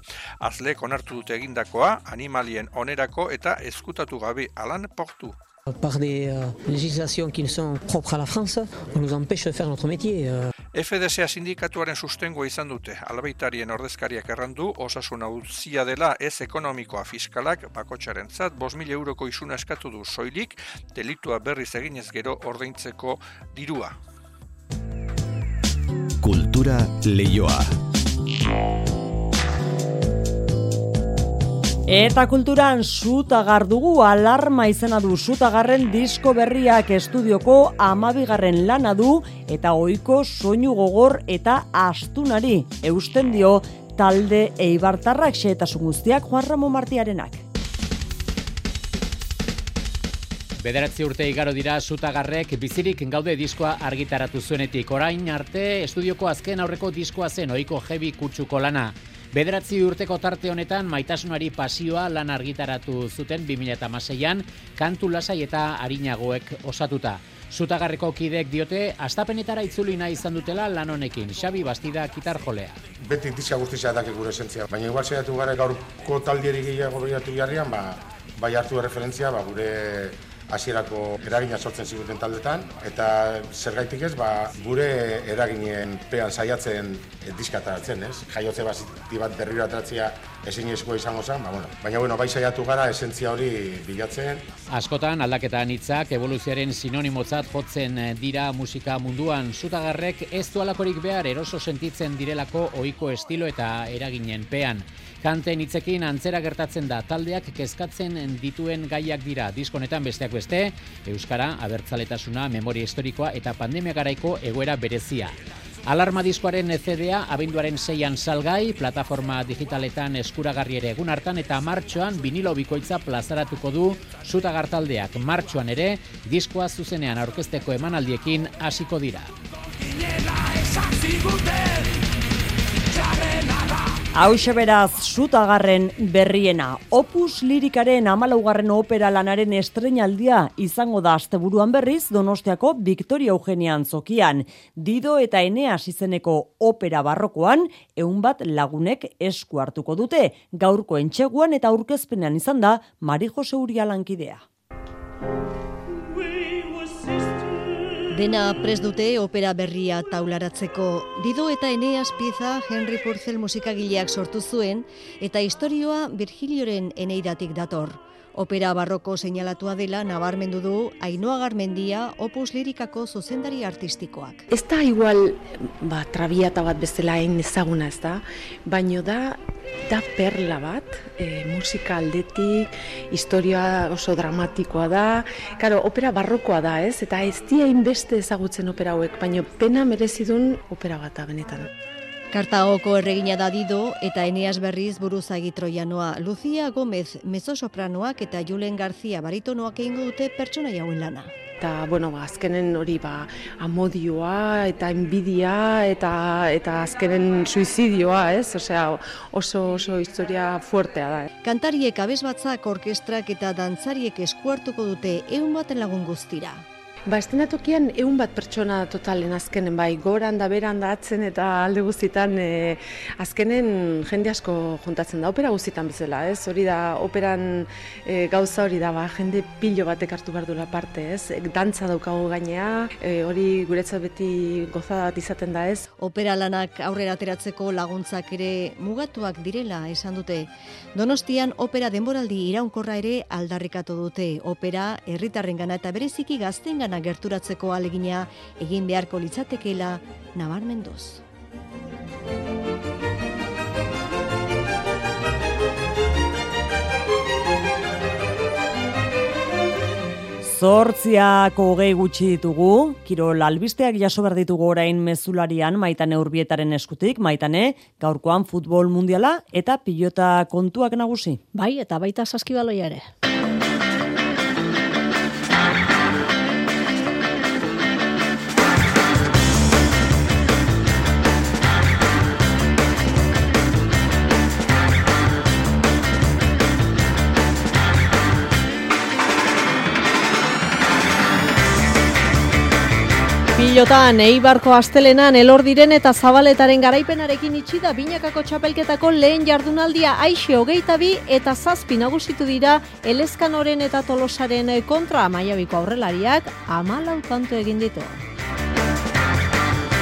Azleek onartu dute egindakoa, animalien onerako eta eskutatu gabe alan portu. Par des euh, législations qui ne sont propres à la France, on nous empêche de faire notre métier. Euh. FDSA sindikatuaren sustengo izan dute, albeitarien ordezkariak errandu, osasun utzia dela ez ekonomikoa fiskalak, bakotxaren zat, bos mil euroko isuna eskatu du soilik, delitua berriz eginez gero ordaintzeko dirua. Kultura leioa. Eta kulturan sutagar dugu alarma izena du sutagarren disko berriak estudioko amabigarren lana du eta ohiko soinu gogor eta astunari eusten dio talde eibartarrak xeetasun guztiak Juan Ramon Martiarenak. Bederatzi urte igaro dira sutagarrek bizirik gaude diskoa argitaratu zuenetik. Orain arte estudioko azken aurreko diskoa zen ohiko jebi kutsuko lana. Bederatzi urteko tarte honetan maitasunari pasioa lan argitaratu zuten 2006an kantu lasai eta harinagoek osatuta. Zutagarreko kidek diote, astapenetara itzuli nahi izan dutela lan honekin, Xabi Bastida kitar jolea. Beti dizia guztizia daki gure esentzia, baina igual zeiatu gara gaurko taldieri gehiago behiatu jarrian, ba, bai hartu referentzia, ba, gure hasierako eragina sortzen ziguten taldetan eta zergaitik ez ba, gure eraginen pean saiatzen diskataratzen, ez? Jaiotze bati bat berriro atratzea ezin izango zen, ba, bueno. baina bueno, bai saiatu gara esentzia hori bilatzen. Askotan aldaketan hitzak evoluzioaren sinonimotzat jotzen dira musika munduan zutagarrek ez du alakorik behar eroso sentitzen direlako ohiko estilo eta eraginen pean. Kanten hitzekin antzera gertatzen da taldeak kezkatzen dituen gaiak dira. Diskonetan besteak beste, Euskara, abertzaletasuna, memoria historikoa eta pandemia garaiko egoera berezia. Alarma diskoaren CDA abenduaren seian salgai, plataforma digitaletan eskuragarri ere egun hartan eta martxoan vinilo bikoitza plazaratuko du zuta gartaldeak. Martxoan ere, diskoa zuzenean aurkezteko emanaldiekin hasiko dira. Hau beraz, sutagarren berriena. Opus lirikaren amalaugarren opera lanaren estrenaldia izango da asteburuan berriz Donostiako Victoria Eugenian zokian. Dido eta Eneas izeneko opera barrokoan, eun bat lagunek esku hartuko dute. Gaurko entxeguan eta aurkezpenean izan da Mari Jose Uria lankidea. Dena pres dute opera berria taularatzeko. Dido eta Eneas pieza Henry Purcell musikagileak sortu zuen eta historioa Virgilioren Eneiratik dator. Opera barroko seinalatua dela nabarmendu du Ainoa Garmendia Opus Lirikako zuzendari artistikoak. Ez da igual ba, trabiata bat bezala hain ezaguna ez da, baino da da perla bat, e, musika aldetik, historia oso dramatikoa da, karo, opera barrokoa da ez, eta ez dia beste ezagutzen opera hauek, baino pena merezidun opera bat da benetan. Kartagoko erregina da dido eta Eneas Berriz buruzagi troianoa. Lucia Gomez mezzosopranoak eta Julen Garzia baritonoak egingo dute pertsona jauen lana. Eta, bueno, ba, azkenen hori ba, amodioa eta enbidia eta, eta azkenen suizidioa, ez? Osea, oso, oso historia fuertea da. Eh? Kantariek abesbatzak orkestrak eta dantzariek eskuartuko dute eun baten lagun guztira. Ba, estenatokian egun bat pertsona totalen azkenen, bai, goran da beran da atzen eta alde guztitan e, azkenen jende asko juntatzen da, opera guztitan bezala, ez? Hori da, operan e, gauza hori da, ba, jende pilo batek hartu behar duela parte, ez? Dantza daukago gainea, e, hori guretzat beti gozada bat izaten da, ez? Opera lanak aurrera ateratzeko laguntzak ere mugatuak direla esan dute. Donostian opera denboraldi iraunkorra ere aldarrikatu dute. Opera herritarren gana eta bereziki gazten gana gerturatzeko alegina egin beharko litzatekeela nabarmenduz. Zortziako hogei gutxi ditugu, kirol albisteak jaso behar ditugu orain mezularian maitane urbietaren eskutik, maitane gaurkoan futbol mundiala eta pilota kontuak nagusi. Bai, eta baita saskibaloia ere. Pilotan, Eibarko astelenan elor diren eta zabaletaren garaipenarekin itxi da binakako txapelketako lehen jardunaldia aixe hogeita bi eta zazpi nagusitu dira elezkanoren eta tolosaren kontra maiabiko aurrelariak amalau tanto egin ditu.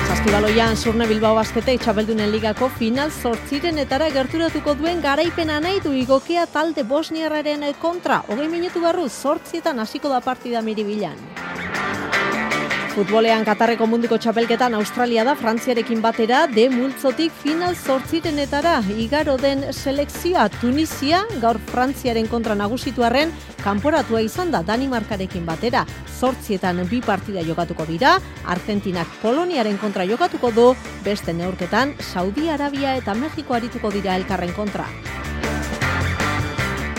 Zazpibaloian Zurne Bilbao Basketek txapeldunen ligako final zortziren etara gerturatuko duen garaipena nahi du igokea talde bosniarraren kontra. Hogei minutu barru zortzietan hasiko da partida miribilan. Futbolean Katarreko munduko txapelketan Australia da Frantziarekin batera de multzotik final zortzirenetara igaro den selekzioa Tunisia gaur Frantziaren kontra nagusituarren kanporatua izan da Danimarkarekin batera. Zortzietan bi partida jokatuko dira, Argentinak Poloniaren kontra jokatuko du, beste neurketan Saudi Arabia eta Mexiko arituko dira elkarren kontra.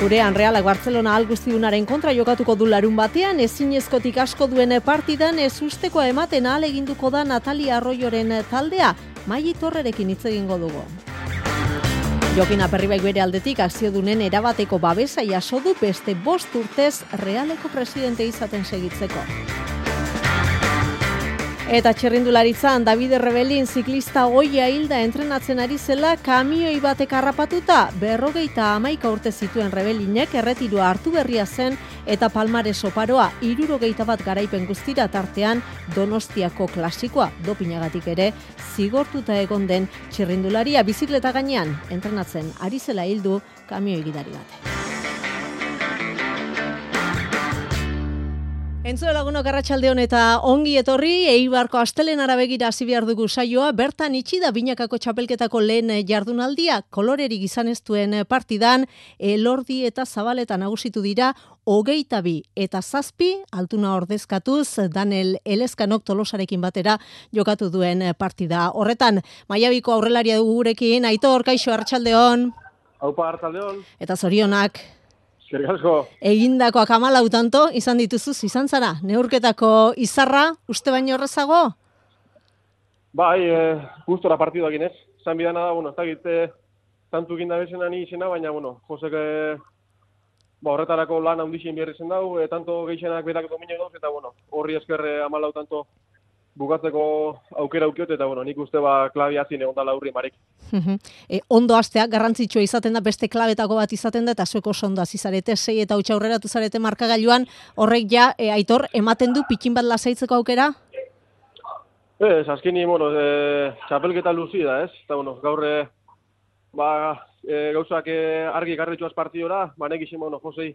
Gurean Realak Barcelona alguztiunaren kontra jokatuko du larun batean, ezinezkotik asko duen partidan ez ustekoa ematen aleginduko da Natalia Arroyoren taldea, mai torrerekin hitz egingo dugu. Jokin aperribaik bere aldetik akzio dunen erabateko babesa jaso du beste bost urtez Realeko presidente izaten segitzeko. Eta txerrindularitzan, David Rebelin ziklista goia hilda entrenatzen ari zela kamioi batek harrapatuta, berrogeita amaika urte zituen Rebelinek erretirua hartu berria zen eta palmare soparoa irurogeita bat garaipen guztira tartean donostiako klasikoa dopinagatik ere zigortuta egon den txerrindularia bizikleta gainean entrenatzen ari zela hildu kamioi gidari batek. Entzu laguno garratxalde eta ongi etorri, eibarko astelen arabegira hasi behar dugu saioa, bertan itxi da binakako txapelketako lehen jardunaldia, koloreri gizan ez duen partidan, elordi eta zabaletan nagusitu dira, hogeita bi eta zazpi, altuna ordezkatuz, Daniel Elezkanok tolosarekin batera jokatu duen partida. Horretan, maiabiko aurrelaria dugu gurekin, aitor, kaixo, hartxaldeon. Haupa, hartxaldeon. Eta zorionak. Eskerrik akamalau tanto, izan dituzuz, izan zara, neurketako izarra, uste baino horrezago? Bai, e, gustora partidu egin ez. Zan bidana da, bueno, ez da gite, tantu ginda bezena ni izena, baina, bueno, Josek, ba, horretarako lan handixen bierri zen dau, e, tanto geixenak berak dominio dauz, eta, bueno, horri eskerre amalau tanto bukatzeko aukera aukiot, eta bueno, nik uste ba klabia zin egon dala marik. e, ondo astea, garrantzitsua izaten da, beste klabetako bat izaten da, eta zueko ondo azizarete, zei eta utxa aurreratu zarete markagailuan, horrek ja, e, aitor, ematen du pikin bat lasaitzeko aukera? Ez, azkeni, bueno, e, txapelketa luzi da, ez? Eta, bueno, gaur, e, ba, e, gauzak e, argi garritxuaz partidora, ba, nekixen, bueno, Josei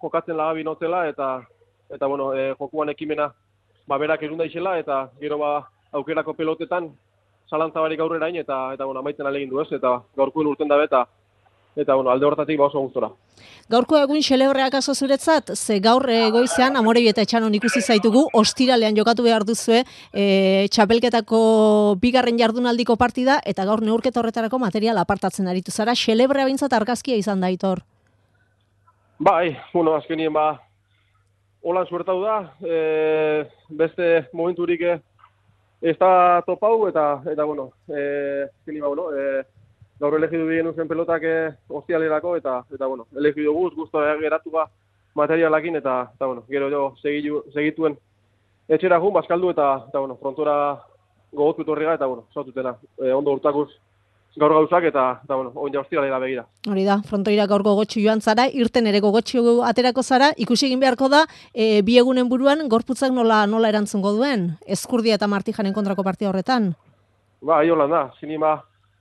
jokatzen lagabi notela, eta, eta bueno, e, jokuan ekimena, ba, berak erunda izela, eta gero, ba, aukerako pelotetan, zalantza barik aurrera eta, eta, bueno, amaitzen alegin du, ez? Eta gaurkuen urten dabe, eta, eta bueno, alde hortatik ba oso gustora. Gaurko egun xelebreak aso zuretzat, ze gaur goizean amore eta etxanon ikusi zaitugu, ostiralean jokatu behar duzue e, txapelketako bigarren jardunaldiko partida, eta gaur neurketa horretarako material apartatzen aritu zara, xelebrea bintzat argazkia izan daitor. Bai, bueno, azkenien ba, holan suertau da, e, beste momenturik ez da topau, eta, eta bueno, e, azkenien ba, bueno, e, gaur elegidu bien uzen pelotak eh, ostialerako, eta, eta bueno, elegidu guz, guztu geratu ba materialakin, eta, eta bueno, gero jo segitu, segituen etxera jun, baskaldu, eta, eta bueno, frontora gogotu torriga, eta bueno, zaututena, e, ondo urtakuz gaur gauzak, eta, eta bueno, oin ja ostialera begira. Hori da, frontoira gaur gogotxu joan zara, irten ere gogotxu aterako zara, ikusi egin beharko da, e, bi egunen buruan, gorputzak nola, nola erantzungo duen, eskurdia eta martijanen kontrako partia horretan? Ba, holan da, zinima,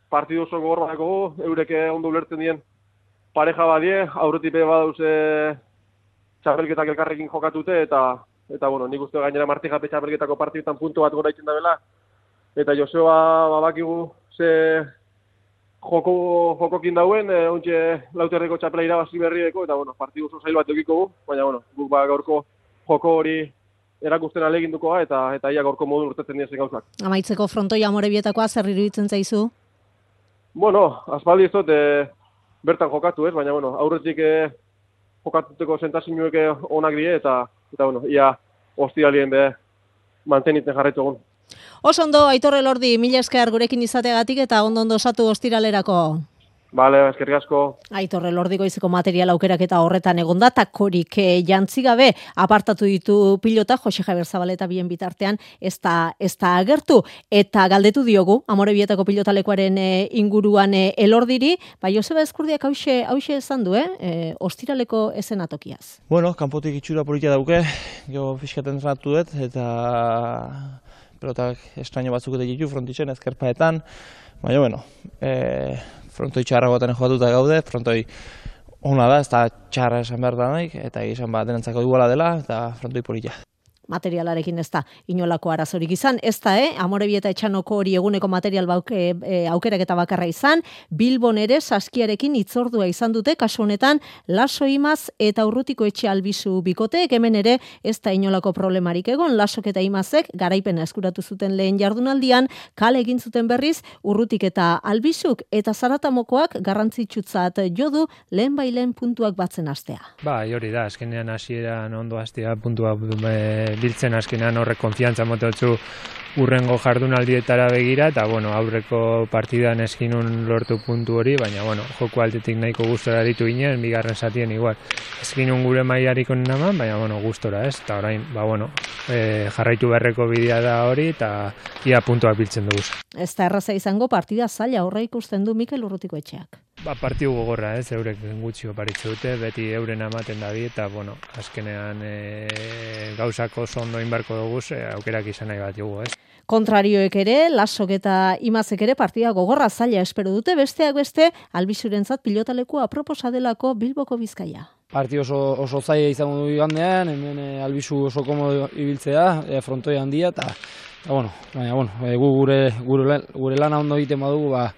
partidu oso gogor badako, eureke ondo ulertzen dien pareja badie, aurretipe badauze txapelketak elkarrekin jokatute, eta, eta bueno, nik uste gainera marti jape txapelketako partidutan puntu bat gora da bela, eta Joseba babakigu ze joko, jokokin dauen, e, ontxe lauterreko txapela irabazi berrieko, eta bueno, partidu oso zail bat egiko baina bueno, guk ba gaurko joko hori erakusten aleginduko eta eta ia gaurko modu urtetzen dien gauzak. Amaitzeko frontoia morebietakoa zer iruditzen zaizu? Bueno, azpaldi ez dut, e, bertan jokatu ez, baina, bueno, aurretik e, jokatuteko zentasinuek onak die, eta, eta, bueno, ia hostialien be mantenitzen jarretu egun. Osondo, Aitorre Lordi, mila esker gurekin izateagatik eta ondo ondo osatu hostiralerako. Bale, eskerrik asko. Aitorre lordiko izeko material aukerak eta horretan egon da, takorik e, jantzi gabe apartatu ditu pilota, Jose Javier Zabaleta bien bitartean, ez da, ez da agertu. Eta galdetu diogu, amore bietako pilotalekuaren e, inguruan e, elordiri, bai Joseba Eskurdiak hause, hause esan du, eh? E, ostiraleko esen atokiaz. Bueno, kanpotik itxura politia dauke, jo fiskaten dut, eta pelotak estraño batzuk edo ditu frontitzen ezkerpaetan, baina, bueno, e, frontoi txarra goten jokatuta gaude, frontoi ona da, ez da txarra esan behar da nahi, eta izan bat denentzako iguala dela, eta frontoi polita materialarekin ez da inolako arazorik izan. Ez da, eh? Amorebieta etxanoko hori eguneko material bauke, e, aukerak eta bakarra izan, Bilbon ere saskiarekin itzordua izan dute, kasu honetan, laso imaz eta urrutiko etxe albizu bikote, hemen ere ez da inolako problemarik egon, lasok eta imazek garaipena eskuratu zuten lehen jardunaldian, kale egin zuten berriz, urrutik eta albizuk eta zaratamokoak garrantzitsutzat jodu lehen bailen puntuak batzen astea. Ba, hori da, eskenean hasieran ondo hastea puntua e, biltzen azkenean horrek konfiantza mototzu urrengo jardunaldietara begira eta bueno, aurreko partidan eskinun lortu puntu hori, baina bueno, joko altetik nahiko gustora ditu ginen, bigarren satien igual. Eskinun gure mailarik onenaman, baina bueno, gustora, ez? Eta orain, ba bueno, e, jarraitu berreko bidea da hori eta ia puntuak biltzen dugu. Ez da erraza izango partida zaila horre ikusten du Mikel Urrutiko etxeak. Ba, partiu gogorra, ez, eurek gutxi oparitze dute, beti euren amaten da eta, bueno, azkenean e, gauzako zondo inbarko dugu, e, aukerak izan nahi bat jugu, ez. Kontrarioek ere, lasok eta imazek ere partida gogorra zaila espero dute, besteak beste, albizurentzat pilotaleko aproposa delako Bilboko Bizkaia. Parti oso, oso zaila izango du igandean, hemen e, albizu oso komodo ibiltzea, e, frontoi handia, eta, bueno, baina, bueno, e, gu gure, gure, gure lana ondo egiten badugu, ba,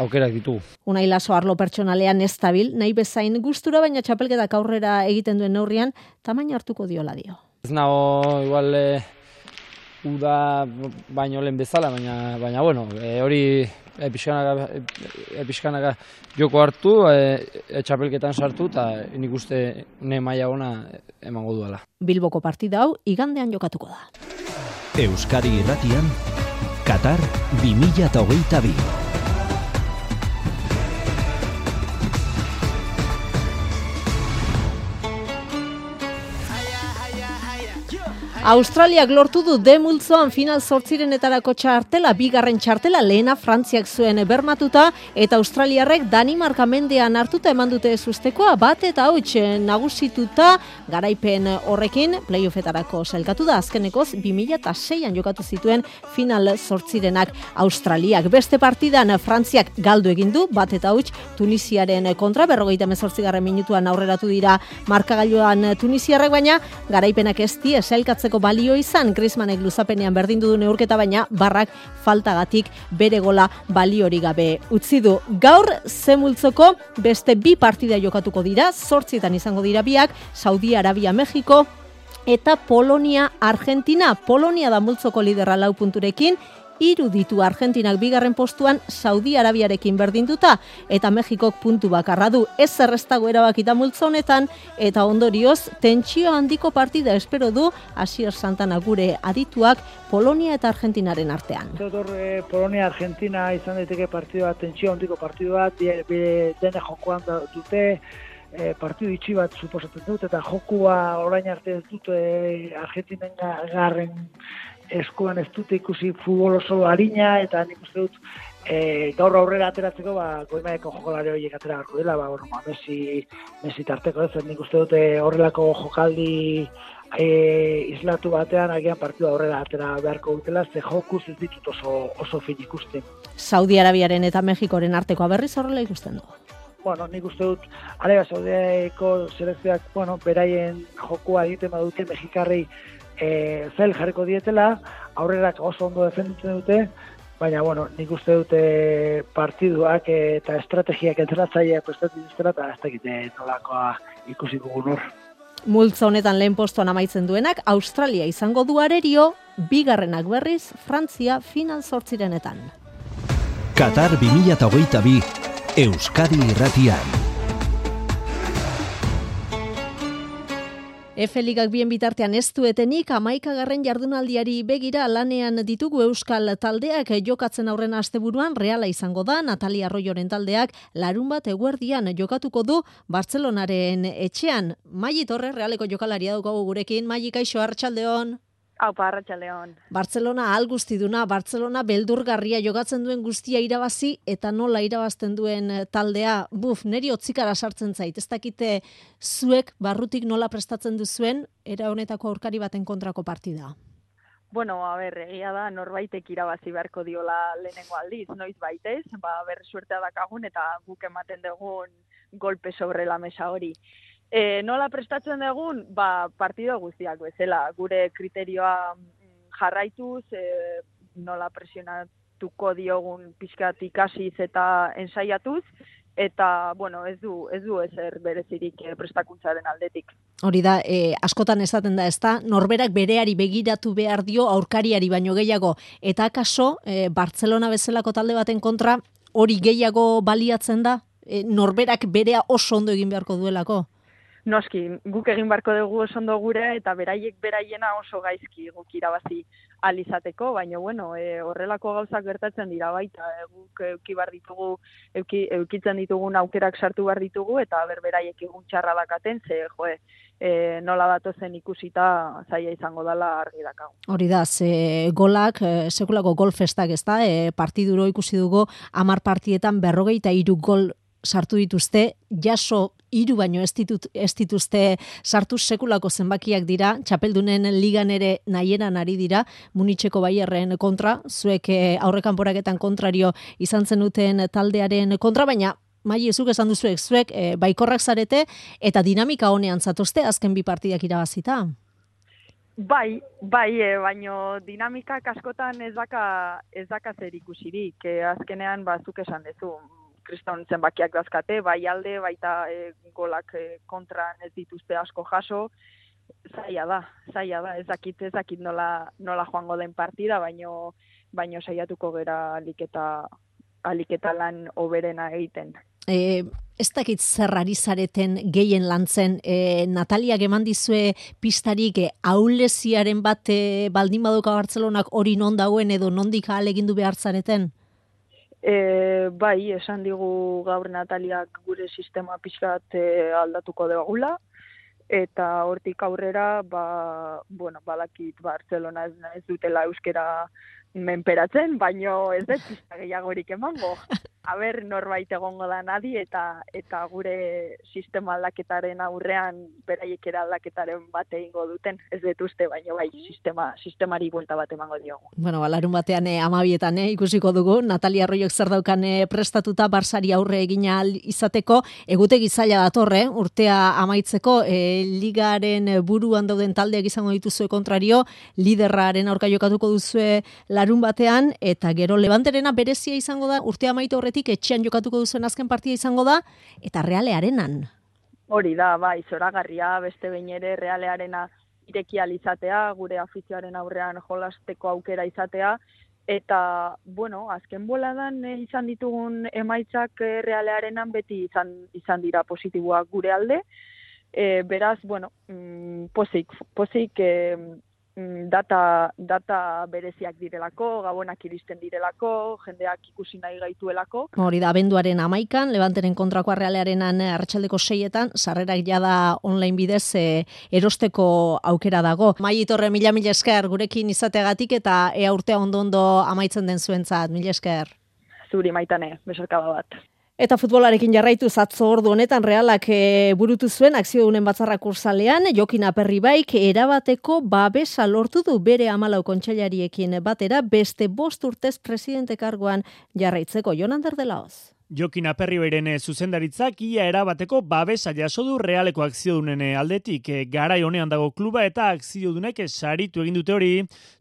aukerak ditu. Unai laso arlo pertsonalean estabil, nahi bezain gustura baina txapelketak aurrera egiten duen neurrian, tamaina hartuko diola dio. Ez nago, igual, e, uda baino lehen bezala, baina, baina bueno, e, hori episkanaka, episkanaka joko hartu, e, txapelketan sartu, eta nik uste ne maia ona emango duela. Bilboko partida hau, igandean jokatuko da. Euskadi irratian, Qatar 2022. Australiak lortu du demultzoan final sortzirenetarako txartela, bigarren txartela lehena Frantziak zuen bermatuta, eta Australiarrek Danimarka mendean hartuta eman dute sustekoa, bat eta hauts nagusituta garaipen horrekin, playoffetarako zelkatu da, azkenekoz 2006an jokatu zituen final sortzirenak Australiak. Beste partidan Frantziak galdu egin du, bat eta hauts Tunisiaren kontra, berrogeita mezortzigarren minutuan aurreratu dira markagailuan Tunisiarrek, baina garaipenak ez di, zelkatzeko balio izan Griezmannek luzapenean berdindu du neurketa baina barrak faltagatik bere gola baliori gabe utzi du. Gaur zemultzoko beste bi partida jokatuko dira, zortzietan izango dira biak, Saudi Arabia Mexiko eta Polonia Argentina. Polonia da multzoko lidera lau punturekin, hiru ditu Argentinak bigarren postuan Saudi Arabiarekin berdinduta eta Mexikok puntu bakarra du. Ez zerreztago erabakita multzo honetan eta ondorioz tentsio handiko partida espero du Asier Santana gure adituak Polonia eta Argentinaren artean. Zotor, eh, Polonia Argentina izan daiteke partidua tentsio handiko partidua dene jokoan dute e, partidu itxi bat suposatzen dut, eta jokua orain arte ez dute e, Argentinen garren eskuan ez dute ikusi futbol oso harina eta nik uste dut e, gaur aurrera ateratzeko ba goimaeko jokolari horiek atera beharko dela ba bueno ba, Messi Messi tarteko ez nik uste dute horrelako jokaldi e, islatu batean agian partidu aurrera atera beharko dutela ze jokuz ez ditut oso oso fin ikusten. Saudi Arabiaren eta Mexikoren arteko berriz horrela ikusten du Bueno, nik uste dut, Arabia Saudiako selekzioak, bueno, beraien jokua egiten badute Mexikarri e, zel jarriko dietela, aurrerak oso ondo defenditzen dute, baina, bueno, nik uste dute partiduak eta estrategiak entzeratzaileak prestatzen duztela, eta ez dakite nolakoa ikusi dugun hor. Multza honetan lehen postuan amaitzen duenak, Australia izango du arerio, bigarrenak berriz, Frantzia final sortzirenetan. Qatar 2022, Euskadi irratian. Efeligak bien bitartean ez duetenik amaikagarren jardunaldiari begira lanean ditugu Euskal taldeak jokatzen aurren asteburuan reala izango da Natalia Arroyoren taldeak larun bat eguerdian jokatuko du Bartzelonaren etxean. Maili Torre realeko jokalaria daukagu gurekin. Maili Kaixo Arratsaldeon. Hau, León. Barcelona algustiduna, Barcelona beldurgarria jogatzen duen guztia irabazi eta nola irabazten duen eh, taldea. Buf, neri otzikara sartzen zait, ez dakite zuek barrutik nola prestatzen duzuen, era honetako aurkari baten kontrako partida. Bueno, a ber, egia da, norbaitek irabazi beharko diola lehenengo aldiz, noiz baitez, ba, ber, suertea dakagun eta guk ematen dugun golpe sobre la mesa hori. E, nola prestatzen dugun, ba, partido guztiak bezala, gure kriterioa mm, jarraituz, e, nola presionatuko diogun pixkat ikasiz eta ensaiatuz, eta bueno, ez du ez du ezer berezirik e, prestakuntzaren aldetik. Hori da, e, askotan esaten da, ezta, norberak bereari begiratu behar dio aurkariari baino gehiago. Eta akaso e, Barcelona bezalako talde baten kontra hori gehiago baliatzen da, e, norberak berea oso ondo egin beharko duelako noski, guk egin barko dugu oso ondo gure eta beraiek beraiena oso gaizki guk irabazi alizateko, baina bueno, e, horrelako gauzak gertatzen dira baita, e, guk euki bar ditugu, euki, eukitzen ditugun aukerak sartu bar ditugu eta berberaiek egun txarra dakaten, ze joe, e, nola datozen ikusita zaila izango dela argi dakagu. Hori da, ze golak, e, sekulako golfestak ez da, e, partiduro ikusi dugu, amar partietan berrogeita iru gol sartu dituzte, jaso hiru baino ez, ditut, ez dituzte sartu sekulako zenbakiak dira, txapeldunen ligan ere nahieran ari dira, munitxeko baierren kontra, zuek eh, aurrekan poraketan kontrario izan zenuten taldearen kontra, baina mai ezuk esan duzuek, zuek e, baikorrak zarete eta dinamika honean zatozte azken bi partidak irabazita. Bai, bai, e, baino dinamikak askotan ez daka, ez daka zer ikusirik, e, azkenean bazuk esan dezu, kriston zenbakiak dazkate, bai alde, baita e, golak e, kontran ez dituzte asko jaso, zaila da, zaila da, ez dakit, ez nola, nola joango den partida, baino, baino saiatuko gera aliketa, aliketa lan oberena egiten. E, ez dakit zerrari zareten gehien lantzen, e, Natalia geman dizue pistarik e, aulesiaren bat e, baldin baduka Bartzelonak hori non dagoen edo nondik alegindu behar zareten? E, bai, esan digu gaur Nataliak gure sistema pixkat e, aldatuko dugula. eta hortik aurrera, ba, bueno, balakit Barcelona ez, ez dutela euskera menperatzen, baino ez dut pista gehiagorik emango. Aber norbait egongo da nadi eta eta gure sistema aldaketaren aurrean beraiek era aldaketaren bat egingo duten. Ez dut uste, bai sistema sistemari buelta bat emango diogu. Bueno, balarun batean eh, amabietan eh, ikusiko dugu, Natalia Arroiok zer daukan eh, prestatuta barsari aurre egina izateko, egute gizaila datorre, eh, urtea amaitzeko, eh, ligaren buruan dauden taldeak izango dituzue kontrario, liderraren aurka jokatuko duzue larun batean, eta gero lebanterena berezia izango da, urtea amaitu horretik etxean jokatuko duzuen azken partida izango da, eta realearenan. Hori da, bai, zoragarria, beste behin ere realearena irekia izatea, gure afizioaren aurrean jolasteko aukera izatea, eta, bueno, azken boladan e, izan ditugun emaitzak e, realearenan beti izan, izan dira positiboak gure alde, e, beraz, bueno, mm, pozik, pozik e, data, data bereziak direlako, gabonak iristen direlako, jendeak ikusi nahi gaituelako. Hori da, abenduaren amaikan, levanteren kontrako arrealearenan arratsaldeko seietan, sarrerak jada online bidez e, erosteko aukera dago. Mai itorre, mila mila esker, gurekin izateagatik eta ea urtea ondo-ondo amaitzen den zuentzat, mila esker. Zuri maitane, besarkaba bat. Eta futbolarekin jarraitu zatzo ordu honetan realak e, burutu zuen akzio dunen batzarrak ursalean, Jokin Aperri baik erabateko babesa lortu du bere amalau kontxailariekin batera beste bost urtez presidente karguan jarraitzeko. Jonan Derdelaoz. Jokin Aperri bairen zuzendaritzak ia erabateko babesa jaso du realeko akziodunen aldetik e, garai honean dago kluba eta akziodunek saritu egin dute hori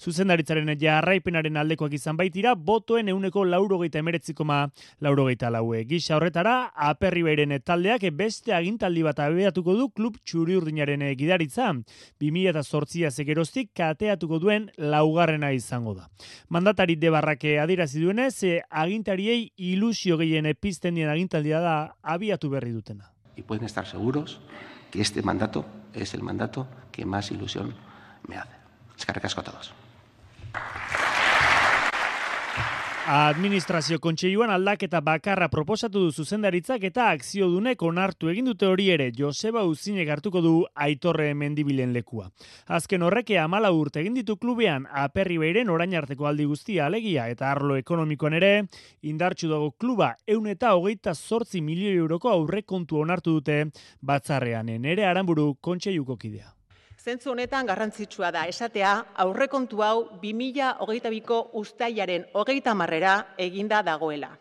zuzendaritzaren jarraipenaren aldekoak izan baitira botoen euneko laurogeita emeretzikoma laurogeita laue. Gisa horretara, Aperri bairen taldeak beste agintaldi bat abeatuko du klub txuri urdinaren gidaritza. 2000 eta zortzia zegeroztik kateatuko duen laugarrena izango da. Mandatari debarrake adirazi duenez, agintariei ilusio gehien pizten dien agintaldia da abiatu berri dutena. Y pueden estar seguros que este mandato es el mandato que más ilusión me hace. Eskerrik asko a todos. Administrazio kontseiluan aldaketa bakarra proposatu du zuzendaritzak eta akziodunek onartu egin dute hori ere Joseba Uzine hartuko du Aitorre Mendibilen lekua. Azken horreke amala urte egin ditu klubean aperri beiren orain arteko aldi guztia alegia eta arlo ekonomikoan ere indartsu dago kluba eun eta hogeita zortzi milioi euroko aurrekontu onartu dute batzarrean ere aranburu kontseiluko kidea. Zentzu honetan garrantzitsua da esatea aurrekontu hau 2022ko ustailaren hogeita marrera eginda dagoela.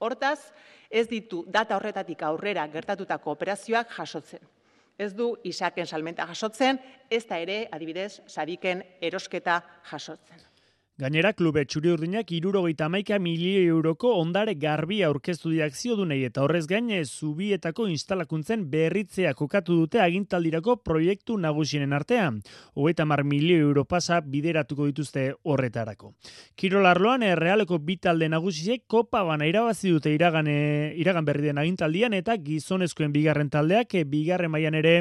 Hortaz, ez ditu data horretatik aurrera gertatutako operazioak jasotzen. Ez du isaken salmenta jasotzen, ez da ere, adibidez, sadiken erosketa jasotzen. Gainera, klube txuri urdinak irurogeita maika milioi euroko ondare garbi aurkeztu diakzio dunei eta horrez gaine zubietako instalakuntzen berritzea kokatu dute agintaldirako proiektu nagusinen artean. Hogeita mar milioi euro pasa bideratuko dituzte horretarako. Kirolarloan errealeko bitalde nagusiek kopa bana irabazi dute iragan, iragan berri den agintaldian eta gizonezkoen bigarren taldeak bigarren mailan ere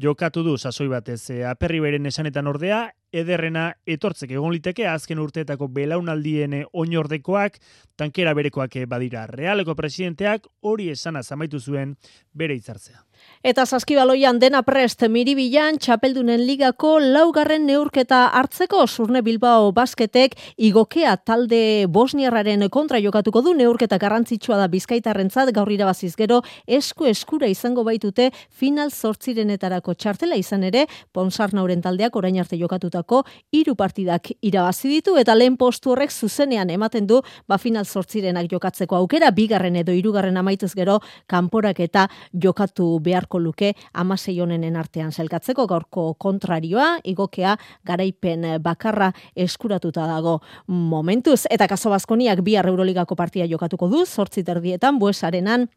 jokatu du sasoi batez. Aperri beren esanetan ordea, ederrena etortzek egon liteke azken urteetako belaunaldien oinordekoak tankera berekoak badira. Realeko presidenteak hori esana zamaitu zuen bere hitzartzea. Eta saskibaloian dena prest miribilan txapeldunen ligako laugarren neurketa hartzeko surne Bilbao basketek igokea talde bosniarraren kontra jokatuko du. Neurketa garrantzitsua da bizkaitarrentzat gaur irabaziz gero esku eskura izango baitute final zortzirenetarako txartela. Izan ere Ponsarnauren taldeak orain arte jokatutako hiru partidak irabazi ditu. Eta lehen postu horrek zuzenean ematen du ba final zortzirenak jokatzeko aukera. Bigarren edo hirugarren amaituz gero kanporak eta jokatu beharko beharko luke amasei honenen artean zelkatzeko gaurko kontrarioa, igokea garaipen bakarra eskuratuta dago momentuz. Eta kaso bazkoniak bi Euroligako partia jokatuko du, sortzi terdietan, buesarenan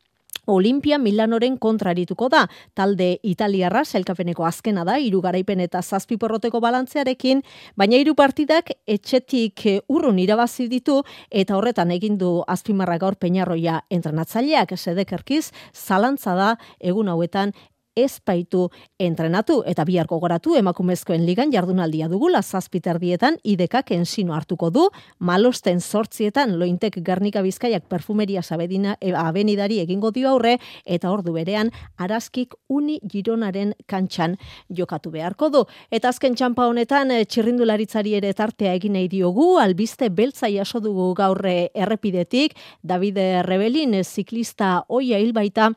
Olimpia Milanoren kontrarituko da. Talde italiarra selkapeneko azkena da, hiru garaipen eta zazpi porroteko balantzearekin, baina hiru partidak etxetik urrun irabazi ditu eta horretan egin du azpimarra gaur peñarroia entrenatzaileak sedekerkiz zalantza da egun hauetan ez baitu entrenatu eta bihar gogoratu emakumezkoen ligan jardunaldia dugula zazpiterdietan idekak ensino hartuko du, malosten sortzietan lointek Gernika Bizkaiak perfumeria sabedina e, abenidari egingo dio aurre eta ordu berean arazkik uni gironaren kantxan jokatu beharko du. Eta azken txampa honetan eh, txirrindularitzari ere tartea egin nahi diogu, albiste beltza jaso dugu gaurre errepidetik, Davide Rebelin, eh, ziklista oia hilbaita,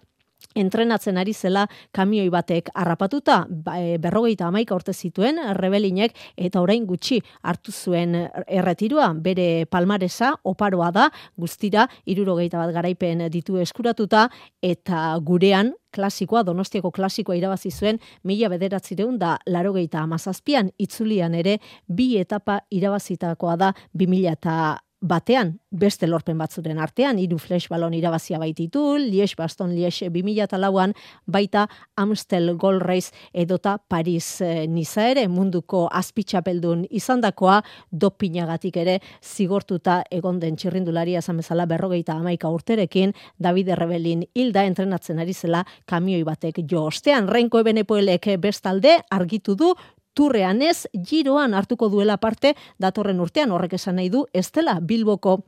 entrenatzen ari zela kamioi batek. Harrapatuta ba, e, berrogeita amaika orte zituen rebelinek eta orain gutxi hartu zuen erretirua bere palmaresa oparoa da guztira irurogeita bat garaipen ditu eskuratuta eta gurean klasikoa, donostiako klasikoa irabazi zuen mila bederatzireun da larogeita amazazpian itzulian ere bi etapa irabazitakoa da bi mila eta batean beste lorpen batzuren artean, hiru flash balon irabazia baititu, Lies Baston Lies 2004an baita Amstel Gold Race edota Paris e, Niza ere munduko azpitxapeldun izandakoa dopinagatik ere zigortuta egon den txirrindularia esan bezala berrogeita amaika urterekin David Rebelin hilda entrenatzen ari zela kamioi batek jo ostean. Renko ebenepoelek bestalde argitu du turrean ez, giroan hartuko duela parte datorren urtean horrek esan nahi du, ez dela Bilboko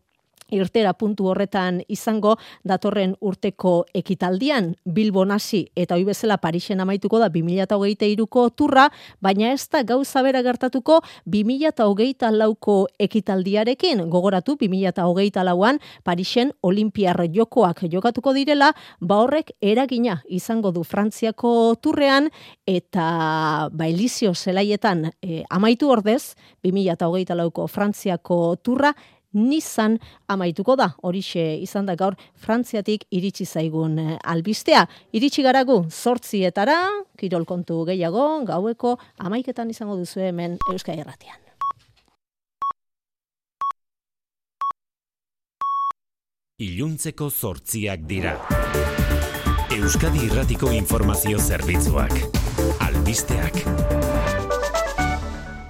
irtera puntu horretan izango datorren urteko ekitaldian Bilbo nasi eta hoi bezala Parisen amaituko da 2023ko turra, baina ez da gauza bera gertatuko 2024ko ekitaldiarekin. Gogoratu 2024an Parisen Olimpiar Jokoak jokatuko direla, ba horrek eragina izango du Frantziako turrean eta ba Elizio zelaietan e, amaitu ordez 2024ko Frantziako turra Nizan amaituko da, horixe izan da gaur Frantziatik iritsi zaigun eh, albistea. Iritsi garagu zortzietara, kirol kontu gehiago, gaueko amaiketan izango duzu hemen Euskal Herratian. Iluntzeko zortziak dira. Euskadi Irratiko Informazio Zerbitzuak. Albisteak.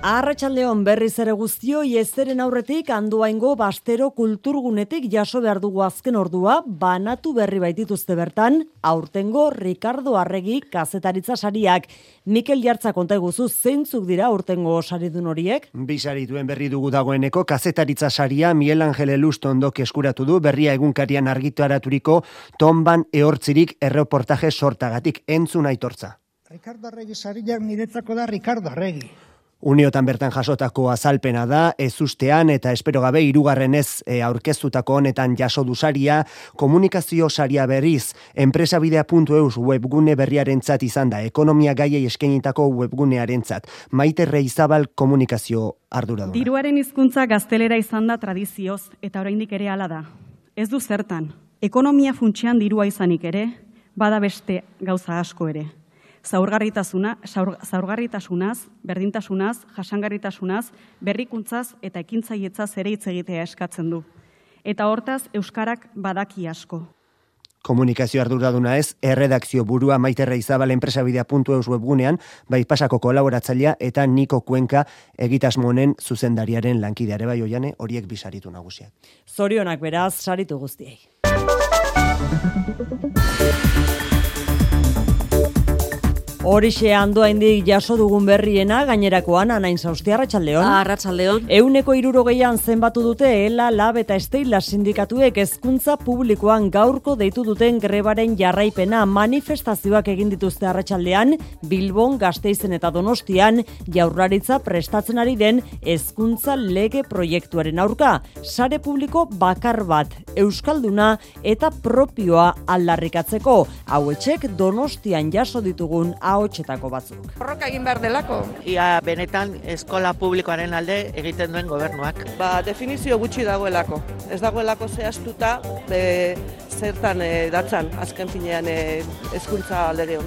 Arratxaldeon berriz ere guztio, iezeren aurretik handuaingo bastero kulturgunetik jaso behar dugu azken ordua, banatu berri baitituzte bertan, aurtengo Ricardo Arregi kazetaritza sariak. Mikel Jartza konta eguzu, zeintzuk dira aurtengo saridun horiek? Bisarituen berri dugu dagoeneko, kazetaritza saria Miel Angel Elustondok eskuratu du, berria egunkarian argitu araturiko, tomban eortzirik erreportaje sortagatik entzun aitortza. Ricardo Arregi sariak niretzako da Ricardo Arregi. Uniotan bertan jasotako azalpena da, ez ustean eta espero gabe irugarren ez e, aurkeztutako honetan jaso dusaria, komunikazio saria berriz, enpresabidea.eus webgune berriaren zat izan da, ekonomia gaiei eskenitako webgunearen zat, maite reizabal komunikazio ardura du. Diruaren hizkuntza gaztelera izan da tradizioz eta oraindik ere hala da. Ez du zertan, ekonomia funtsian dirua izanik ere, bada beste gauza asko ere zaurgarritasuna, zaurgarritasunaz, berdintasunaz, jasangarritasunaz, berrikuntzaz eta ekintzailetzaz ere hitz egitea eskatzen du. Eta hortaz euskarak badaki asko. Komunikazio arduraduna ez, erredakzio burua maiterra izabal enpresabidea.eus webgunean, bai pasako kolaboratzailea eta niko kuenka egitasmonen zuzendariaren lankideare bai oiane horiek bisaritu nagusiak. Zorionak beraz, saritu guztiei. Horixe handoa indik jaso dugun berriena, gainerakoan, anain zauzti, arratxaldeon. Arratxaldeon. Euneko irurogeian zenbatu dute, ELA, LAB eta Esteila sindikatuek hezkuntza publikoan gaurko deitu duten grebaren jarraipena manifestazioak egin dituzte arratsaldean Bilbon, Gasteizen eta Donostian, jaurlaritza prestatzen ari den hezkuntza lege proiektuaren aurka. Sare publiko bakar bat, Euskalduna eta propioa aldarrikatzeko. Hauetxek Donostian jaso ditugun ahotsetako batzuk. Horroka egin behar delako. Ia benetan eskola publikoaren alde egiten duen gobernuak. Ba, definizio gutxi dagoelako. Ez dagoelako zehaztuta be, zertan e, datzan azken finean e, hezkuntza lege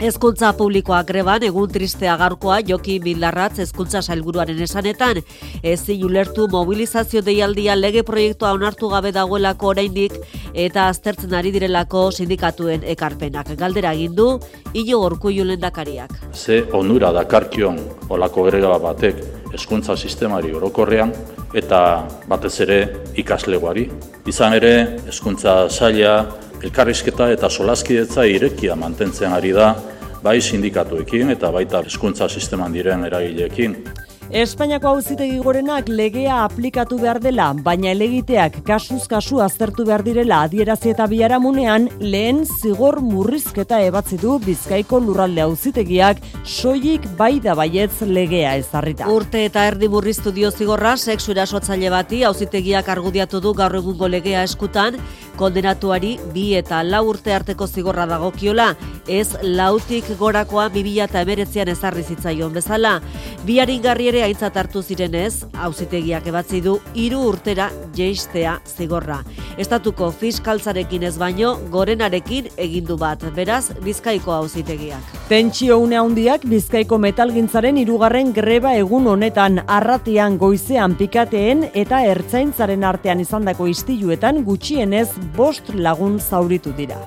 Ezkuntza publikoa greban egun tristea gaurkoa Joki Bildarratz ezkuntza sailburuaren esanetan ezi ulertu mobilizazio deialdia lege proiektua onartu gabe dagoelako oraindik eta aztertzen ari direlako sindikatuen ekarpenak. Galdera egin du Ino Gorkuilu lendakariak. Ze onura dakarkion olako greba batek hezkuntza sistemari orokorrean eta batez ere ikaslegoari. Izan ere hezkuntza saila elkarrizketa eta solaskidetza irekia mantentzen ari da bai sindikatuekin eta baita hezkuntza sisteman diren eragileekin. Espainiako auzitegi gorenak legea aplikatu behar dela, baina elegiteak kasuz kasu aztertu behar direla adierazi eta biharamunean lehen zigor murrizketa ebatzi du Bizkaiko lurralde auzitegiak soilik bai da baietz legea ezarrita. Urte eta erdi murriztu dio zigorra sexu erasotzaile bati auzitegiak argudiatu du gaur egungo legea eskutan kondenatuari bi eta lau urte arteko zigorra dagokiola, ez lautik gorakoa 2000 eta emeretzean ezarri zitzaion bezala. Bi haringarri ere aintzat hartu zirenez, auzitegiak ebatzi du hiru urtera jeistea zigorra. Estatuko fiskaltzarekin ez baino, gorenarekin egindu bat, beraz, bizkaiko auzitegiak. Tentsio une handiak bizkaiko metalgintzaren hirugarren greba egun honetan arratian goizean pikateen eta ertzaintzaren artean izandako istiluetan gutxienez bost lagun zauritu dira.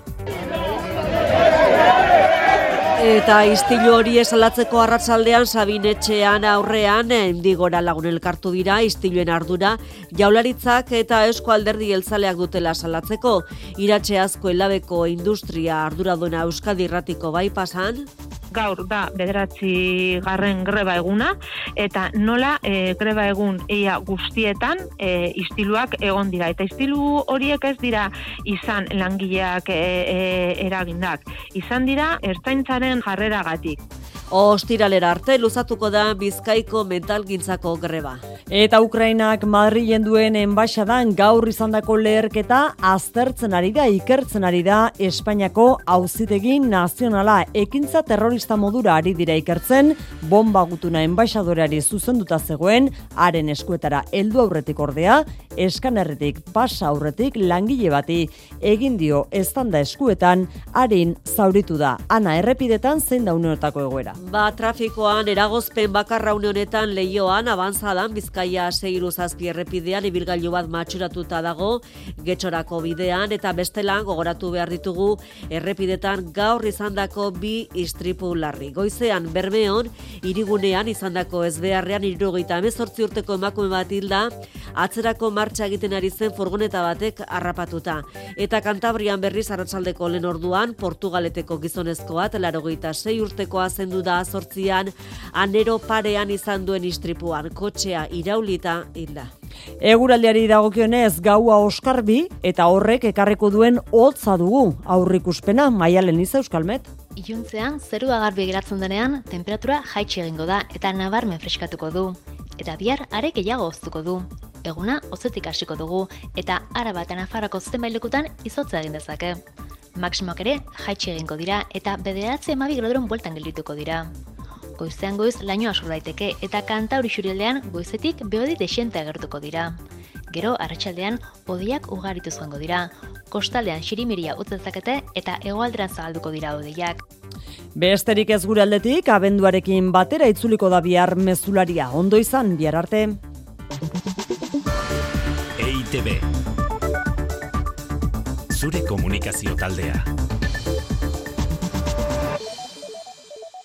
Eta istilu hori esalatzeko arratsaldean Sabinetxean aurrean endigora lagun elkartu dira istiluen ardura. Jaularitzak eta esko alderdi jeltzaleak dutela salatzeko. Iratxe asko elabeko industria arduraduna Euskadi Irratiko bai pasan gaur da bederatzi garren greba eguna, eta nola e, greba egun eia guztietan e, istiluak egon dira. Eta istilu horiek ez dira izan langileak e, e, eragindak. Izan dira ertzaintzaren jarreragatik. Ostiralera arte luzatuko da Bizkaiko mentalgintzako greba. Eta Ukrainak Madrilen duen enbaixadan gaur izandako leherketa aztertzen ari da, ikertzen ari da Espainiako auzitegi nazionala ekintza terrorista modura ari dira ikertzen, bomba gutuna enbaixadoreari zuzenduta zegoen, haren eskuetara heldu aurretik ordea, eskanerretik pasa aurretik langile bati egin dio estanda eskuetan, harin zauritu da. Ana errepidetan zein da egoera. Ba, trafikoan eragozpen bakarra honetan leioan, avanzadan bizkaia seiru zazpi errepidean, ibilgailu bat matxuratuta dago, getxorako bidean, eta bestelan gogoratu behar ditugu errepidetan gaur izandako bi istripu larri. Goizean, bermeon, irigunean izandako ez beharrean irurogeita emezortzi urteko emakume bat hilda, atzerako martxa egiten ari zen furgoneta batek harrapatuta. Eta kantabrian berriz arratsaldeko lehen orduan, Portugaleteko larogeita sei urtekoa zendu da azortzian, anero parean izan duen istripuan, kotxea iraulita hilda. Eguraldiari dagokionez gaua oskarbi eta horrek ekarreko duen hotza dugu aurrikuspena maialen iza euskalmet. Iuntzean, zeru agarbi geratzen denean, temperatura jaitxe egingo da eta nabarmen freskatuko du. Eta bihar are gehiago oztuko du. Eguna, ozetik hasiko dugu eta ara eta nafarako zenbailekutan izotza egin dezake. Maksimoak ere jaitsi egingo dira eta bederatze emabi graduron bueltan geldituko dira. Goizean goiz lainoa sor daiteke eta kanta hori xurildean goizetik behodi desiente agertuko dira. Gero, arratsaldean odiak ugaritu zuango dira. Kostaldean xirimiria utzezakete eta egoalderan zabalduko dira odiak. Besterik ez gure aldetik, abenduarekin batera itzuliko da bihar mezularia. Ondo izan, bihar arte. EITB zure komunikazio taldea.